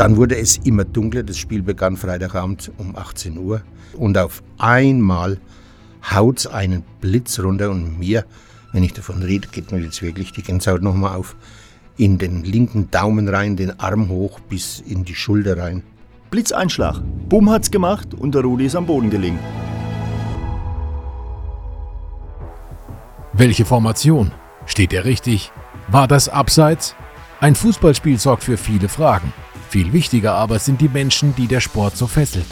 Dann wurde es immer dunkler. Das Spiel begann Freitagabend um 18 Uhr. Und auf einmal haut einen Blitz runter und mir, wenn ich davon rede, geht mir jetzt wirklich die Gänsehaut nochmal auf, in den linken Daumen rein, den Arm hoch bis in die Schulter rein. Blitzeinschlag. Bumm hat's gemacht und der Rudi ist am Boden gelegen. Welche Formation? Steht er richtig? War das abseits? Ein Fußballspiel sorgt für viele Fragen. Viel wichtiger aber sind die Menschen, die der Sport so fesselt.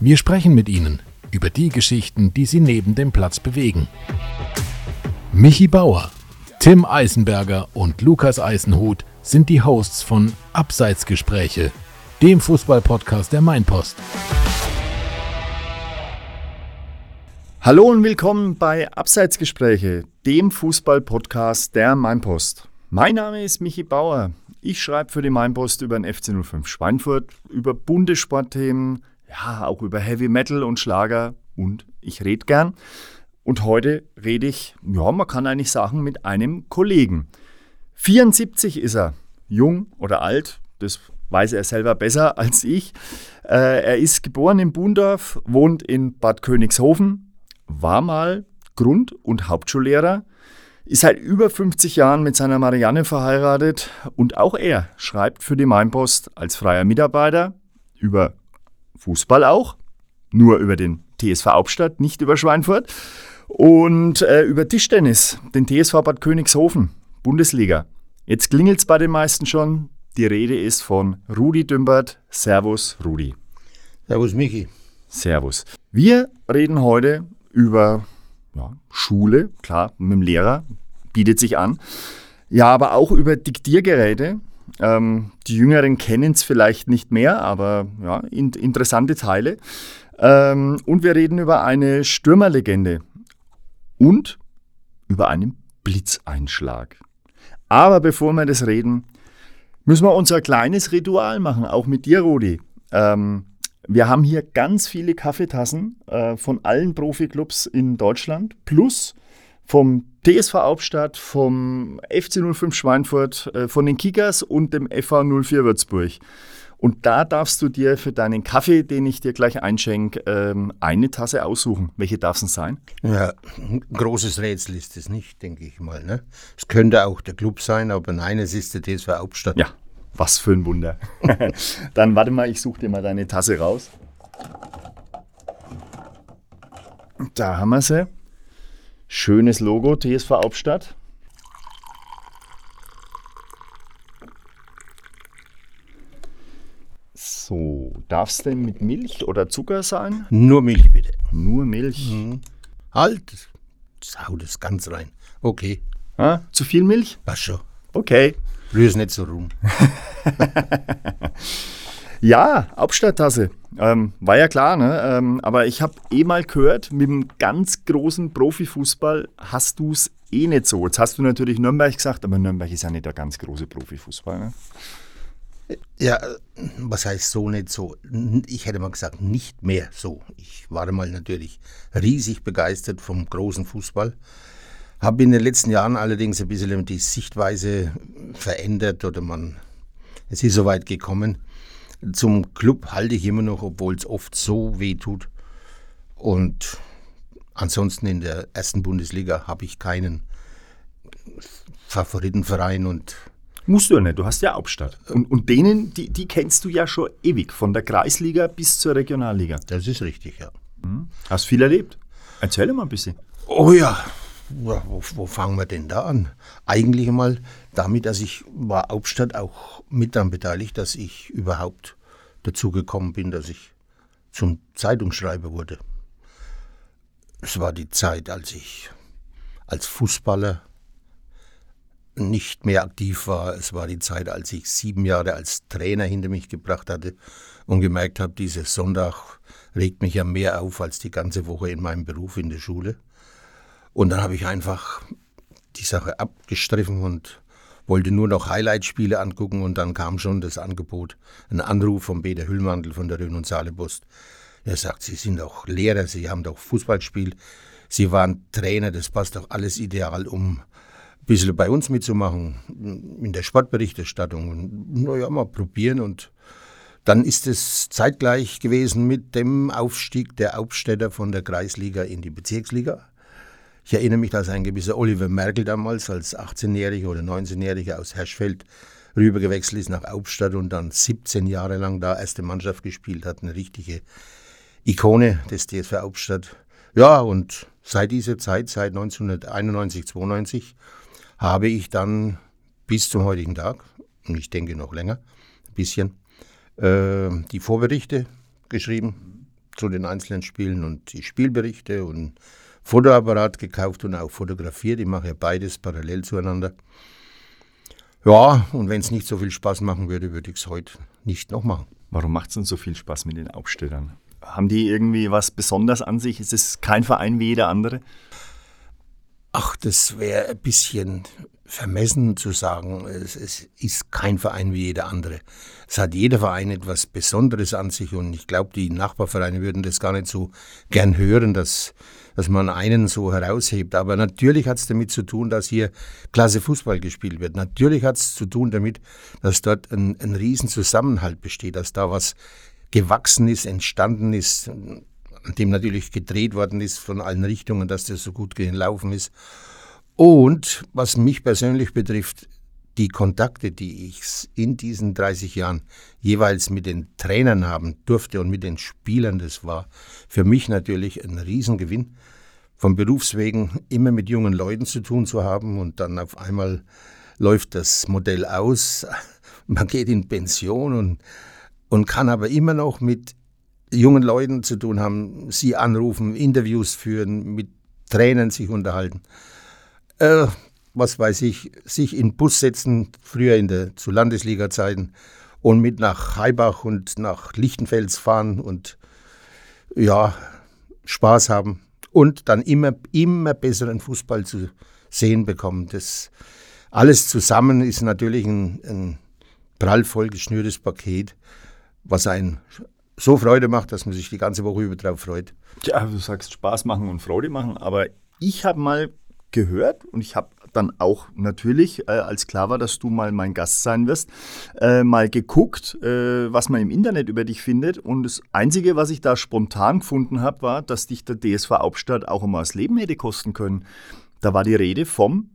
Wir sprechen mit ihnen über die Geschichten, die sie neben dem Platz bewegen. Michi Bauer, Tim Eisenberger und Lukas Eisenhut sind die Hosts von Abseitsgespräche, dem Fußballpodcast der Mainpost. Hallo und willkommen bei Abseitsgespräche, dem Fußballpodcast der Mainpost. Mein Name ist Michi Bauer. Ich schreibe für die Mainpost über den FC 05 Schweinfurt, über Bundessportthemen, ja, auch über Heavy Metal und Schlager und ich rede gern. Und heute rede ich, ja, man kann eigentlich sagen, mit einem Kollegen. 74 ist er, jung oder alt, das weiß er selber besser als ich. Äh, er ist geboren in Bundorf, wohnt in Bad Königshofen, war mal Grund- und Hauptschullehrer, ist seit über 50 Jahren mit seiner Marianne verheiratet und auch er schreibt für die Mainpost als freier Mitarbeiter über Fußball auch, nur über den TSV Hauptstadt, nicht über Schweinfurt und äh, über Tischtennis, den TSV Bad Königshofen, Bundesliga. Jetzt klingelt es bei den meisten schon. Die Rede ist von Rudi Dümbert. Servus, Rudi. Servus, Michi. Servus. Wir reden heute über ja, Schule, klar, mit dem Lehrer, bietet sich an. Ja, aber auch über Diktiergeräte. Ähm, die Jüngeren kennen es vielleicht nicht mehr, aber ja, in, interessante Teile. Ähm, und wir reden über eine Stürmerlegende und über einen Blitzeinschlag. Aber bevor wir das reden, müssen wir unser kleines Ritual machen, auch mit dir, Rudi. Ähm, wir haben hier ganz viele Kaffeetassen äh, von allen Profiklubs in Deutschland plus vom TSV Hauptstadt, vom FC 05 Schweinfurt, äh, von den Kickers und dem FV 04 Würzburg. Und da darfst du dir für deinen Kaffee, den ich dir gleich einschenke, ähm, eine Tasse aussuchen. Welche darf es denn sein? Ja, ein großes Rätsel ist es nicht, denke ich mal. Ne? Es könnte auch der Club sein, aber nein, es ist der TSV Hauptstadt. Ja, was für ein Wunder. Dann warte mal, ich suche dir mal deine Tasse raus. Da haben wir sie. Schönes Logo, TSV Hauptstadt. So, darf es denn mit Milch oder Zucker sein? Nur Milch bitte. Nur Milch. Mhm. Halt, sau das ganz rein. Okay. Ah, zu viel Milch? Passt schon. Okay. Rühr's nicht so rum. ja, Hauptstadttasse. Ähm, war ja klar, ne? Ähm, aber ich habe eh mal gehört, mit dem ganz großen Profifußball hast du es eh nicht so. Jetzt hast du natürlich Nürnberg gesagt, aber Nürnberg ist ja nicht der ganz große Profifußball. Ne? Ja, was heißt so nicht so? Ich hätte mal gesagt, nicht mehr so. Ich war mal natürlich riesig begeistert vom großen Fußball. Habe in den letzten Jahren allerdings ein bisschen die Sichtweise verändert oder man, es ist so weit gekommen. Zum Club halte ich immer noch, obwohl es oft so weh tut. Und ansonsten in der ersten Bundesliga habe ich keinen Favoritenverein und Musst du ja nicht, du hast ja Hauptstadt. Und, und denen, die, die kennst du ja schon ewig, von der Kreisliga bis zur Regionalliga. Das ist richtig, ja. Mhm. Hast viel erlebt. Erzähl mal ein bisschen. Oh ja, wo, wo, fangen wir denn da an? Eigentlich mal damit, dass ich war Hauptstadt auch mit daran beteiligt, dass ich überhaupt dazu gekommen bin, dass ich zum Zeitungsschreiber wurde. Es war die Zeit, als ich als Fußballer nicht mehr aktiv war. Es war die Zeit, als ich sieben Jahre als Trainer hinter mich gebracht hatte und gemerkt habe, dieser Sonntag regt mich ja mehr auf als die ganze Woche in meinem Beruf in der Schule. Und dann habe ich einfach die Sache abgestriffen und wollte nur noch Highlight-Spiele angucken und dann kam schon das Angebot, ein Anruf von Peter Hüllmantel von der Rhön- und Saale-Post. Er sagt, Sie sind doch Lehrer, Sie haben doch Fußball gespielt, Sie waren Trainer, das passt doch alles ideal, um bisschen bei uns mitzumachen, in der Sportberichterstattung. Und naja, mal probieren. Und dann ist es zeitgleich gewesen mit dem Aufstieg der Hauptstädter von der Kreisliga in die Bezirksliga. Ich erinnere mich, dass ein gewisser Oliver Merkel damals als 18-Jähriger oder 19-Jähriger aus Herschfeld rübergewechselt ist nach Hauptstadt und dann 17 Jahre lang da erste Mannschaft gespielt hat. Eine richtige Ikone des DSV Hauptstadt. Ja, und seit dieser Zeit, seit 1991, 92, habe ich dann bis zum heutigen Tag, und ich denke noch länger, ein bisschen, äh, die Vorberichte geschrieben zu den einzelnen Spielen und die Spielberichte und Fotoapparat gekauft und auch fotografiert. Ich mache ja beides parallel zueinander. Ja, und wenn es nicht so viel Spaß machen würde, würde ich es heute nicht noch machen. Warum macht es denn so viel Spaß mit den Aufstellern? Haben die irgendwie was besonders an sich? Ist es kein Verein wie jeder andere? Ach, das wäre ein bisschen vermessen zu sagen, es, es, ist kein Verein wie jeder andere. Es hat jeder Verein etwas Besonderes an sich und ich glaube, die Nachbarvereine würden das gar nicht so gern hören, dass, dass man einen so heraushebt. Aber natürlich hat es damit zu tun, dass hier klasse Fußball gespielt wird. Natürlich hat es zu tun damit, dass dort ein, ein Riesenzusammenhalt besteht, dass da was gewachsen ist, entstanden ist, an dem natürlich gedreht worden ist von allen Richtungen, dass das so gut gelaufen ist. Und was mich persönlich betrifft, die Kontakte, die ich in diesen 30 Jahren jeweils mit den Trainern haben durfte und mit den Spielern, das war für mich natürlich ein Riesengewinn, vom Berufswegen immer mit jungen Leuten zu tun zu haben und dann auf einmal läuft das Modell aus, man geht in Pension und, und kann aber immer noch mit jungen Leuten zu tun haben, sie anrufen, Interviews führen, mit Tränen sich unterhalten. Äh, was weiß ich, sich in Bus setzen, früher in der, zu Landesliga-Zeiten, und mit nach Heibach und nach Lichtenfels fahren und ja, Spaß haben und dann immer, immer besseren Fußball zu sehen bekommen. Das alles zusammen ist natürlich ein, ein prallvoll geschnürtes Paket, was einen so Freude macht, dass man sich die ganze Woche über drauf freut. Ja, du sagst Spaß machen und Freude machen, aber ich habe mal gehört und ich habe dann auch natürlich, äh, als klar war, dass du mal mein Gast sein wirst, äh, mal geguckt, äh, was man im Internet über dich findet. Und das Einzige, was ich da spontan gefunden habe, war, dass dich der DSV Hauptstadt auch immer das Leben hätte kosten können. Da war die Rede vom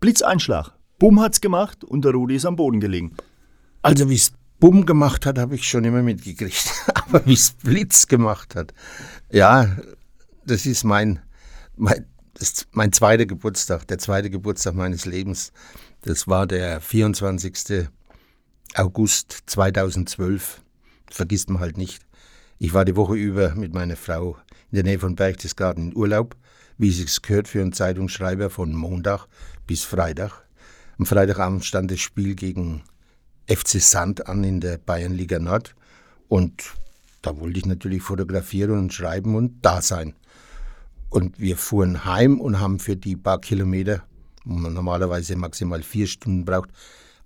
Blitzeinschlag. Bumm hat's gemacht und der Rudi ist am Boden gelegen. Also wie es Bumm gemacht hat, habe ich schon immer mitgekriegt. Aber wie es Blitz gemacht hat, ja, das ist mein, mein, das mein zweiter Geburtstag, der zweite Geburtstag meines Lebens. Das war der 24. August 2012. Vergisst man halt nicht. Ich war die Woche über mit meiner Frau in der Nähe von Berchtesgaden in Urlaub, wie es sich gehört für einen Zeitungsschreiber von Montag bis Freitag. Am Freitagabend stand das Spiel gegen FC Sand an in der Bayernliga Nord. Und da wollte ich natürlich fotografieren und schreiben und da sein. Und wir fuhren heim und haben für die paar Kilometer, wo man normalerweise maximal vier Stunden braucht,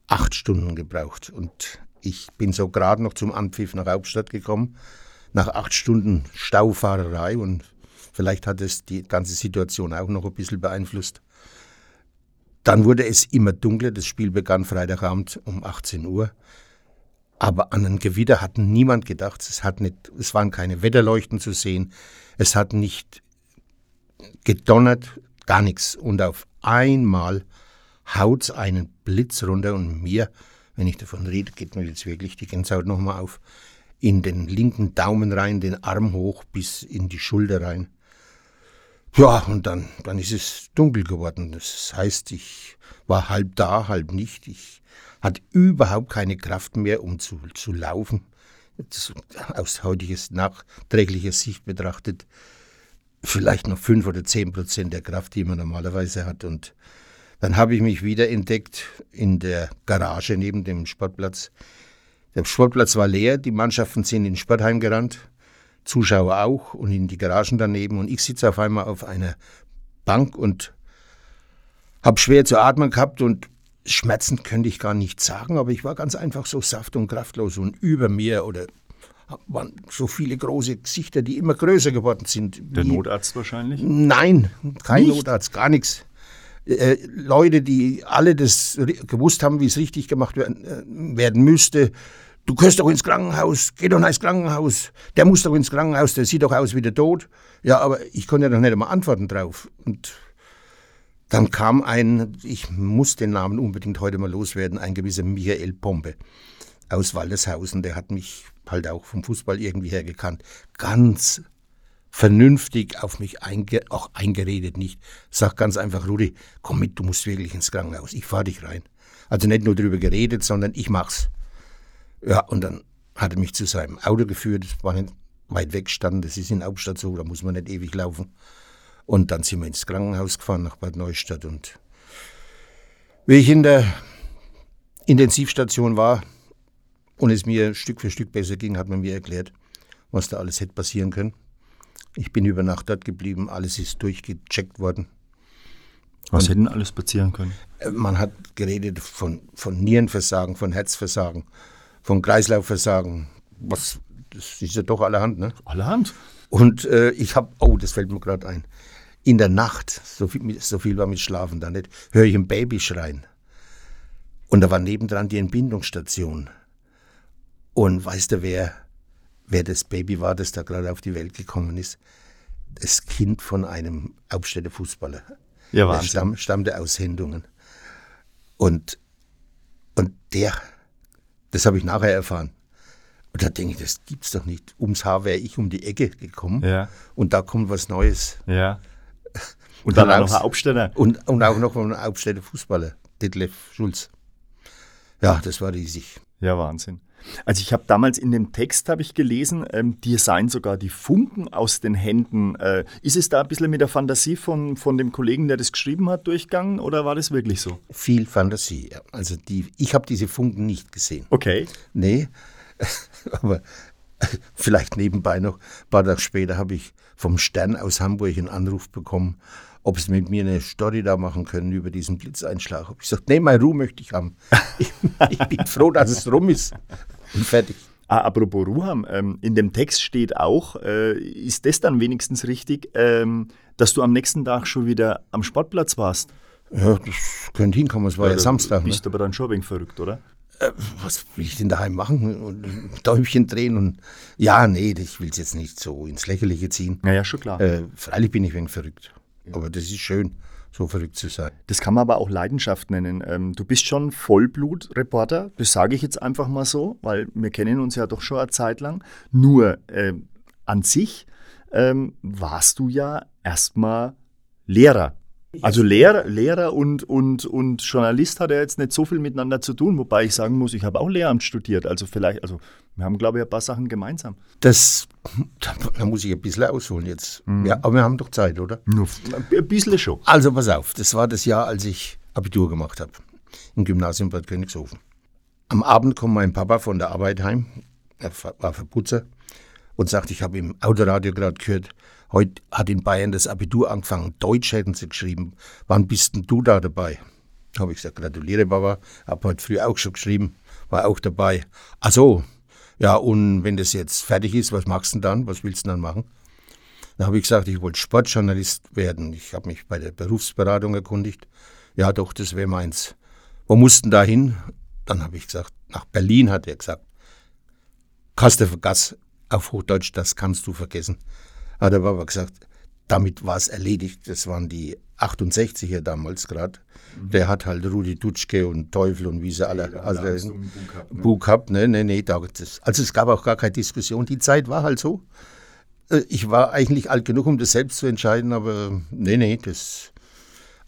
acht Stunden gebraucht. Und ich bin so gerade noch zum Anpfiff nach Hauptstadt gekommen, nach acht Stunden Staufahrerei und vielleicht hat es die ganze Situation auch noch ein bisschen beeinflusst. Dann wurde es immer dunkler. Das Spiel begann Freitagabend um 18 Uhr. Aber an ein Gewitter hat niemand gedacht. Es, hat nicht, es waren keine Wetterleuchten zu sehen. Es hat nicht gedonnert, gar nichts. Und auf einmal haut einen Blitz runter und mir, wenn ich davon rede, geht mir jetzt wirklich die Gänsehaut nochmal auf, in den linken Daumen rein, den Arm hoch bis in die Schulter rein. Ja, und dann, dann ist es dunkel geworden. Das heißt, ich war halb da, halb nicht. Ich hatte überhaupt keine Kraft mehr, um zu, zu laufen. Das, aus heutiges nachträglicher Sicht betrachtet, vielleicht noch fünf oder zehn Prozent der Kraft, die man normalerweise hat. Und dann habe ich mich wieder entdeckt in der Garage neben dem Sportplatz. Der Sportplatz war leer, die Mannschaften sind in den Sportheim gerannt. Zuschauer auch und in die Garagen daneben. Und ich sitze auf einmal auf einer Bank und habe schwer zu atmen gehabt und Schmerzen könnte ich gar nicht sagen, aber ich war ganz einfach so saft- und kraftlos und über mir oder waren so viele große Gesichter, die immer größer geworden sind. Der Notarzt wahrscheinlich? Nein, kein nicht? Notarzt, gar nichts. äh, Leute, die alle das gewusst haben, wie es richtig gemacht werden, äh, werden müsste. Du gehörst doch ins Krankenhaus, geh doch ins Krankenhaus, der muss doch ins Krankenhaus, der sieht doch aus wie der Tod. Ja, aber ich konnte ja doch nicht einmal antworten drauf. Und dann kam ein, ich muss den Namen unbedingt heute mal loswerden, ein gewisser Michael Pompe aus Waldeshausen, der hat mich halt auch vom Fußball irgendwie her gekannt. Ganz vernünftig auf mich einge auch eingeredet, nicht. Sag ganz einfach, Rudi, komm mit, du musst wirklich ins Krankenhaus. Ich fahr dich rein. Also nicht nur darüber geredet, sondern ich mach's. Ja, und dann hat er mich zu seinem Auto geführt, das war nicht weit weg stand, das ist in Hauptstadt so, da muss man nicht ewig laufen. Und dann sind wir ins Krankenhaus gefahren nach Bad Neustadt und wie ich in der Intensivstation war und es mir Stück für Stück besser ging, hat man mir erklärt, was da alles hätte passieren können. Ich bin über Nacht dort geblieben, alles ist durchgecheckt worden. Was hätte alles passieren können? Äh, man hat geredet von, von Nierenversagen, von Herzversagen, von Kreislaufversagen. Was, das ist ja doch allerhand, ne? Allerhand. Und äh, ich habe, oh, das fällt mir gerade ein. In der Nacht, so viel, so viel war mit Schlafen da nicht, höre ich ein Baby schreien. Und da war nebendran die Entbindungsstation. Und weißt du, wer wer das Baby war, das da gerade auf die Welt gekommen ist. Das Kind von einem Hauptstädter Fußballer. Ja, Wahnsinn. Stamm, stammte aus Sendungen. Und, und der, das habe ich nachher erfahren. Und da denke ich, das gibt's doch nicht. Ums Haar wäre ich um die Ecke gekommen. Ja. Und da kommt was Neues. Ja. Und dann auch noch ein Hauptstädter. Und, und auch noch ein Hauptstädter Fußballer, Detlef Schulz. Ja, das war riesig. Ja, Wahnsinn. Also ich habe damals in dem Text habe ich gelesen, ähm, dir seien sogar die Funken aus den Händen. Äh, ist es da ein bisschen mit der Fantasie von, von dem Kollegen, der das geschrieben hat, durchgegangen oder war das wirklich so? Viel Fantasie. Also die, ich habe diese Funken nicht gesehen. Okay. Nee, aber vielleicht nebenbei noch, ein paar Tage später habe ich vom Stern aus Hamburg einen Anruf bekommen, ob sie mit mir eine Story da machen können über diesen Blitzeinschlag. Hab ich gesagt, nee, mein Ruhe möchte ich haben. Ich, ich bin froh, dass es rum ist. Und fertig. Ah, apropos Ruham, ähm, in dem Text steht auch, äh, ist das dann wenigstens richtig, ähm, dass du am nächsten Tag schon wieder am Sportplatz warst? Ja, das könnte hinkommen, es war ja, ja Samstag. Du bist ne? aber dann schon ein wenig verrückt, oder? Äh, was will ich denn daheim machen? Und Däumchen drehen und ja, nee, ich will es jetzt nicht so ins Lächerliche ziehen. Ja, ja, schon klar. Äh, freilich bin ich ein wenig verrückt. Aber das ist schön, so verrückt zu sein. Das kann man aber auch Leidenschaft nennen. Ähm, du bist schon Vollblutreporter, das sage ich jetzt einfach mal so, weil wir kennen uns ja doch schon eine Zeit lang. Nur äh, an sich ähm, warst du ja erstmal Lehrer. Also Lehrer, Lehrer und, und, und Journalist hat ja jetzt nicht so viel miteinander zu tun, wobei ich sagen muss, ich habe auch Lehramt studiert. Also vielleicht, also wir haben, glaube ich, ein paar Sachen gemeinsam. Das, da muss ich ein bisschen ausholen jetzt. Mhm. Ja, aber wir haben doch Zeit, oder? Nur ein bisschen schon. Also pass auf, das war das Jahr, als ich Abitur gemacht habe. Im Gymnasium Bad Königshofen. Am Abend kommt mein Papa von der Arbeit heim, er war Verputzer, und sagt, ich habe im Autoradio gerade gehört, Heute hat in Bayern das Abitur angefangen. Deutsch hätten sie geschrieben. Wann bist denn du da dabei? Habe ich gesagt, gratuliere Baba. Habe heute früh auch schon geschrieben. War auch dabei. Ach so. Ja, und wenn das jetzt fertig ist, was machst du denn dann? Was willst du dann machen? Dann habe ich gesagt, ich wollte Sportjournalist werden. Ich habe mich bei der Berufsberatung erkundigt. Ja, doch, das wäre meins. Wo mussten da hin? Dann habe ich gesagt, nach Berlin, hat er gesagt. Kaste vergaß auf Hochdeutsch, das kannst du vergessen hat der Papa gesagt, damit war es erledigt. Das waren die 68er damals gerade. Mhm. Der hat halt Rudi Dutschke und Teufel und wie sie alle. Ja, also, Buch gehabt, ne? Ne, ne, da, das, also es gab auch gar keine Diskussion. Die Zeit war halt so. Äh, ich war eigentlich alt genug, um das selbst zu entscheiden, aber nee, nee, das.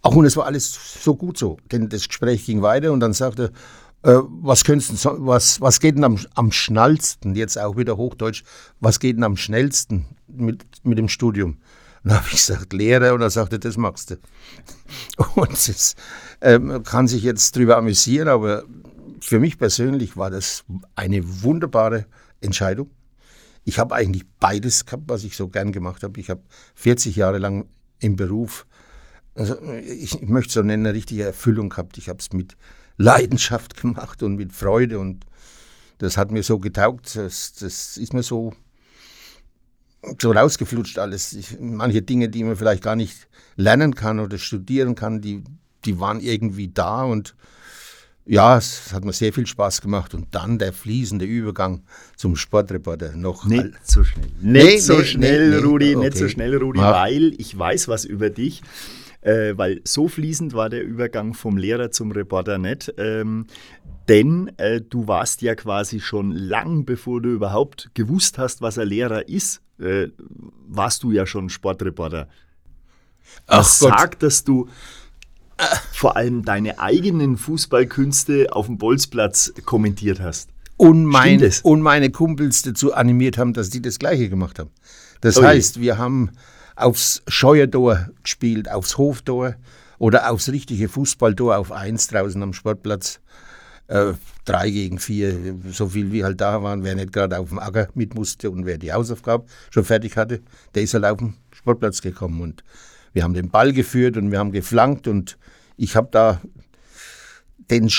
Auch und es war alles so gut so. Denn das Gespräch ging weiter und dann sagte äh, was, was, was geht denn am, am schnellsten, jetzt auch wieder Hochdeutsch, was geht denn am schnellsten mit, mit dem Studium? Dann habe ich gesagt, Lehre, und er sagte, das machst du. Und es ähm, kann sich jetzt drüber amüsieren, aber für mich persönlich war das eine wunderbare Entscheidung. Ich habe eigentlich beides gehabt, was ich so gern gemacht habe. Ich habe 40 Jahre lang im Beruf, also ich, ich möchte so nennen, eine richtige Erfüllung gehabt. Ich habe es mit Leidenschaft gemacht und mit Freude und das hat mir so getaugt. Das, das ist mir so, so rausgeflutscht alles. Ich, manche Dinge, die man vielleicht gar nicht lernen kann oder studieren kann, die, die waren irgendwie da und ja, es hat mir sehr viel Spaß gemacht. Und dann der fließende Übergang zum Sportreporter. Noch nicht so schnell. Nicht nee, so nee, schnell, nee, Rudi, okay. nicht so schnell, Rudi, weil ich weiß was über dich. Äh, weil so fließend war der Übergang vom Lehrer zum Reporter nicht. Ähm, denn äh, du warst ja quasi schon lang, bevor du überhaupt gewusst hast, was ein Lehrer ist, äh, warst du ja schon Sportreporter. Was sagt, dass du vor allem deine eigenen Fußballkünste auf dem Bolzplatz kommentiert hast. Und, mein, und meine Kumpels dazu animiert haben, dass die das Gleiche gemacht haben. Das oh heißt, wir haben aufs Scheuertor gespielt, aufs Hoftor oder aufs richtige Fußballtor auf eins draußen am Sportplatz. Äh, drei gegen vier, so viel wie halt da waren, wer nicht gerade auf dem Acker mit musste und wer die Hausaufgabe schon fertig hatte, der ist halt auf den Sportplatz gekommen. Und wir haben den Ball geführt und wir haben geflankt und ich habe da den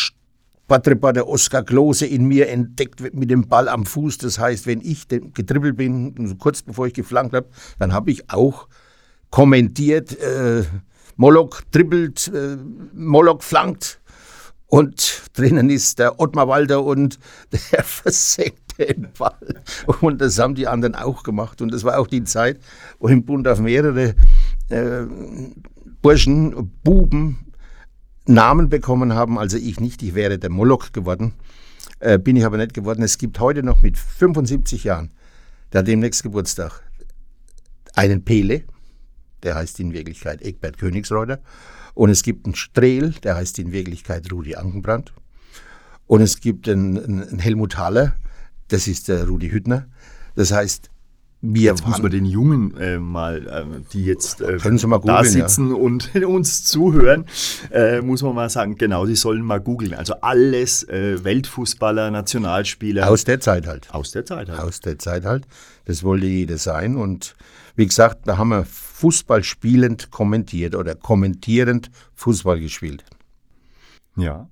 Sportreporter Oskar Klose in mir entdeckt mit dem Ball am Fuß. Das heißt, wenn ich getribbelt bin, kurz bevor ich geflankt habe, dann habe ich auch kommentiert, äh, Moloch dribbelt, äh, Moloch flankt und drinnen ist der Ottmar Walter und der versenkt den Ball. Und das haben die anderen auch gemacht. Und das war auch die Zeit, wo im Bund auf mehrere äh, Burschen, Buben Namen bekommen haben. Also ich nicht, ich wäre der Moloch geworden. Äh, bin ich aber nicht geworden. Es gibt heute noch mit 75 Jahren, der hat demnächst Geburtstag, einen Pele, der heißt in Wirklichkeit Egbert Königsreuter. Und es gibt einen Strehl, der heißt in Wirklichkeit Rudi Ankenbrand. Und es gibt einen, einen Helmut Haller, das ist der Rudi Hüttner. Das heißt, wir jetzt muss man den Jungen äh, mal, äh, die jetzt äh, mal googlen, da sitzen ja. und uns zuhören, äh, muss man mal sagen, genau, die sollen mal googeln. Also alles äh, Weltfußballer, Nationalspieler. Aus der Zeit halt. Aus der Zeit halt. Aus der Zeit halt. Das wollte jeder sein. Und wie gesagt, da haben wir Fußball spielend kommentiert oder kommentierend Fußball gespielt. Ja.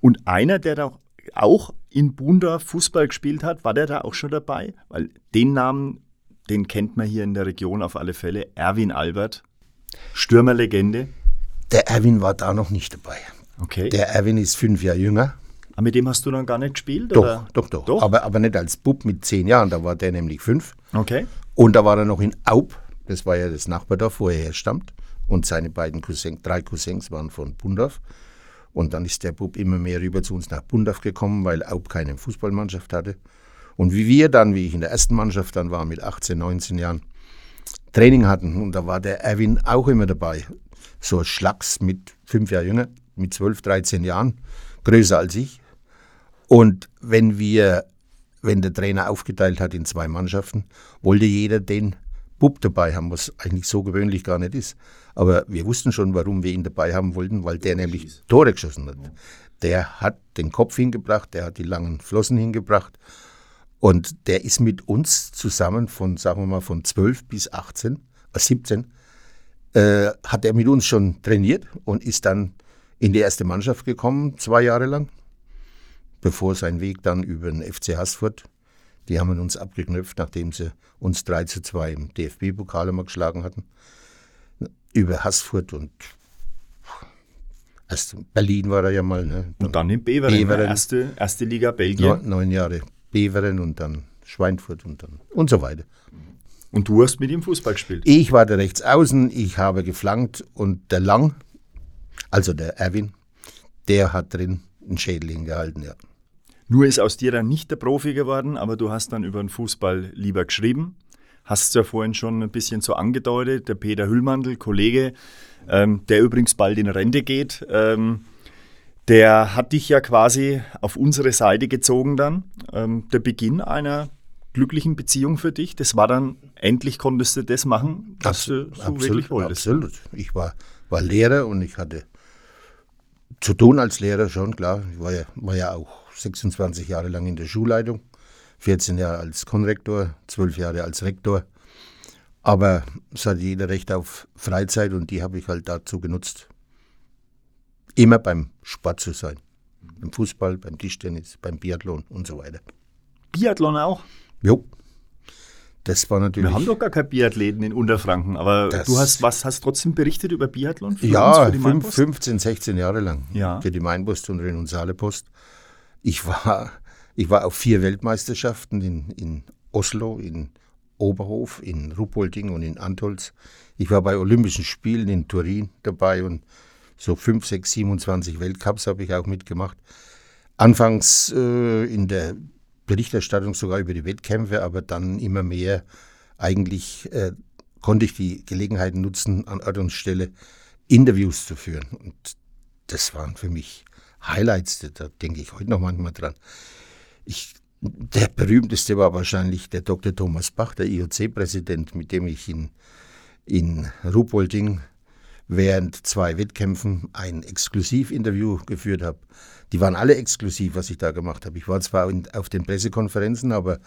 Und einer, der da auch in Bunda Fußball gespielt hat, war der da auch schon dabei? Weil den Namen den kennt man hier in der Region auf alle Fälle. Erwin Albert, Stürmerlegende. Der Erwin war da noch nicht dabei. Okay. Der Erwin ist fünf Jahre jünger. Aber mit dem hast du dann gar nicht gespielt? Doch, oder? doch, doch. doch? Aber, aber nicht als Bub mit zehn Jahren, da war der nämlich fünf. Okay. Und da war er noch in Aub, das war ja das Nachbardorf, wo er herstammt. Und seine beiden Cousins, drei Cousins waren von Bundorf. Und dann ist der Bub immer mehr rüber zu uns nach Bundorf gekommen, weil Aub keine Fußballmannschaft hatte. Und wie wir dann, wie ich in der ersten Mannschaft dann war mit 18, 19 Jahren, Training hatten, und da war der Erwin auch immer dabei. So ein Schlacks mit fünf Jahren jünger, mit 12, 13 Jahren, größer als ich. Und wenn wir, wenn der Trainer aufgeteilt hat in zwei Mannschaften, wollte jeder den Bub dabei haben, was eigentlich so gewöhnlich gar nicht ist. Aber wir wussten schon, warum wir ihn dabei haben wollten, weil der nämlich Tore geschossen hat. Der hat den Kopf hingebracht, der hat die langen Flossen hingebracht und der ist mit uns zusammen von, sagen wir mal, von 12 bis 18, äh 17, äh, hat er mit uns schon trainiert und ist dann in die erste Mannschaft gekommen, zwei Jahre lang, bevor sein Weg dann über den FC Haßfurt. Die haben uns abgeknöpft, nachdem sie uns 3 zu 2 im DFB-Pokal einmal geschlagen hatten. Über Haßfurt und erst Berlin war er ja mal. Ne? Und dann in Beveren, Beveren. Erste, erste Liga Belgien. Neun Jahre Beveren und dann Schweinfurt und dann und so weiter. Und du hast mit ihm Fußball gespielt? Ich war der Rechtsaußen, ich habe geflankt und der Lang, also der Erwin, der hat drin einen Schädel hingehalten, ja. Nur ist aus dir dann nicht der Profi geworden, aber du hast dann über den Fußball lieber geschrieben. Hast es ja vorhin schon ein bisschen so angedeutet. Der Peter Hüllmandl, Kollege, ähm, der übrigens bald in Rente geht, ähm, der hat dich ja quasi auf unsere Seite gezogen dann. Ähm, der Beginn einer glücklichen Beziehung für dich, das war dann, endlich konntest du das machen, was Abs du so absolut, wirklich wolltest. Absolut. Ich war, war Lehrer und ich hatte zu tun als Lehrer schon, klar. Ich war ja, war ja auch 26 Jahre lang in der Schulleitung, 14 Jahre als Konrektor, 12 Jahre als Rektor. Aber es hat jeder Recht auf Freizeit und die habe ich halt dazu genutzt, immer beim Sport zu sein. Beim Fußball, beim Tischtennis, beim Biathlon und so weiter. Biathlon auch? Jo. das war natürlich. Wir haben doch gar keine Biathleten in Unterfranken, aber du hast was hast trotzdem berichtet über Biathlon für ja, uns, für fünf, 15, 16 Jahre lang ja. für die Mainpost und und Saalepost. Ich war, ich war auf vier Weltmeisterschaften in, in Oslo, in Oberhof, in Ruppolding und in Antolz. Ich war bei Olympischen Spielen in Turin dabei und so 5, 6, 27 Weltcups habe ich auch mitgemacht. Anfangs äh, in der Berichterstattung sogar über die Wettkämpfe, aber dann immer mehr eigentlich äh, konnte ich die Gelegenheit nutzen, an Ort und Stelle Interviews zu führen. Und das waren für mich Highlights, da denke ich heute noch manchmal dran. Ich, der berühmteste war wahrscheinlich der Dr. Thomas Bach, der IOC-Präsident, mit dem ich in, in Ruhpolding während zwei Wettkämpfen ein Exklusivinterview geführt habe. Die waren alle exklusiv, was ich da gemacht habe. Ich war zwar auf den Pressekonferenzen, aber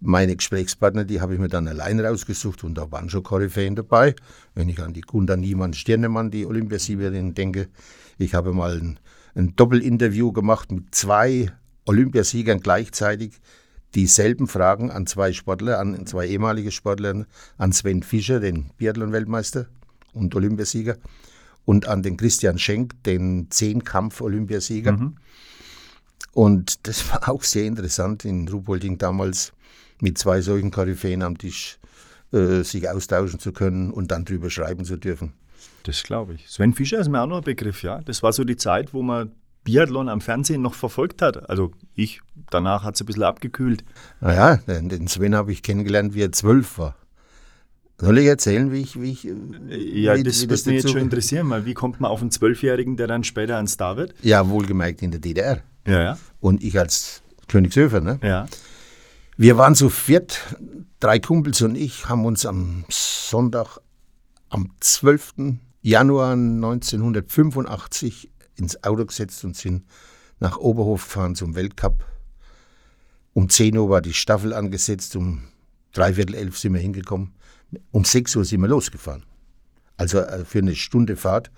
meine Gesprächspartner, die habe ich mir dann allein rausgesucht und da waren schon Koryphäen dabei. Wenn ich an die Gunda Niemann Stirnemann, die Olympiasiegerin, denke, ich habe mal ein, ein Doppelinterview gemacht mit zwei Olympiasiegern gleichzeitig, dieselben Fragen an zwei Sportler, an zwei ehemalige Sportler, an Sven Fischer, den Biathlon-Weltmeister und Olympiasieger, und an den Christian Schenk, den Zehnkampf-Olympiasieger. Mhm. Und das war auch sehr interessant in Ruhpolding damals mit zwei solchen Koryphäen am Tisch äh, sich austauschen zu können und dann drüber schreiben zu dürfen. Das glaube ich. Sven Fischer ist mir auch noch ein Begriff, ja. Das war so die Zeit, wo man Biathlon am Fernsehen noch verfolgt hat. Also ich, danach hat es ein bisschen abgekühlt. Naja, den Sven habe ich kennengelernt, wie er zwölf war. Soll ich erzählen, wie ich. Wie ich ja, wie, das würde mich jetzt schon interessieren, weil wie kommt man auf einen Zwölfjährigen, der dann später ein Star wird? Ja, wohlgemerkt in der DDR. Ja, ja. Und ich als Königshöfer, ne? Ja. Wir waren zu viert, drei Kumpels und ich, haben uns am Sonntag, am 12. Januar 1985 ins Auto gesetzt und sind nach Oberhof gefahren zum Weltcup. Um 10 Uhr war die Staffel angesetzt, um dreiviertel elf sind wir hingekommen. Um 6 Uhr sind wir losgefahren. Also äh, für eine Stunde Fahrt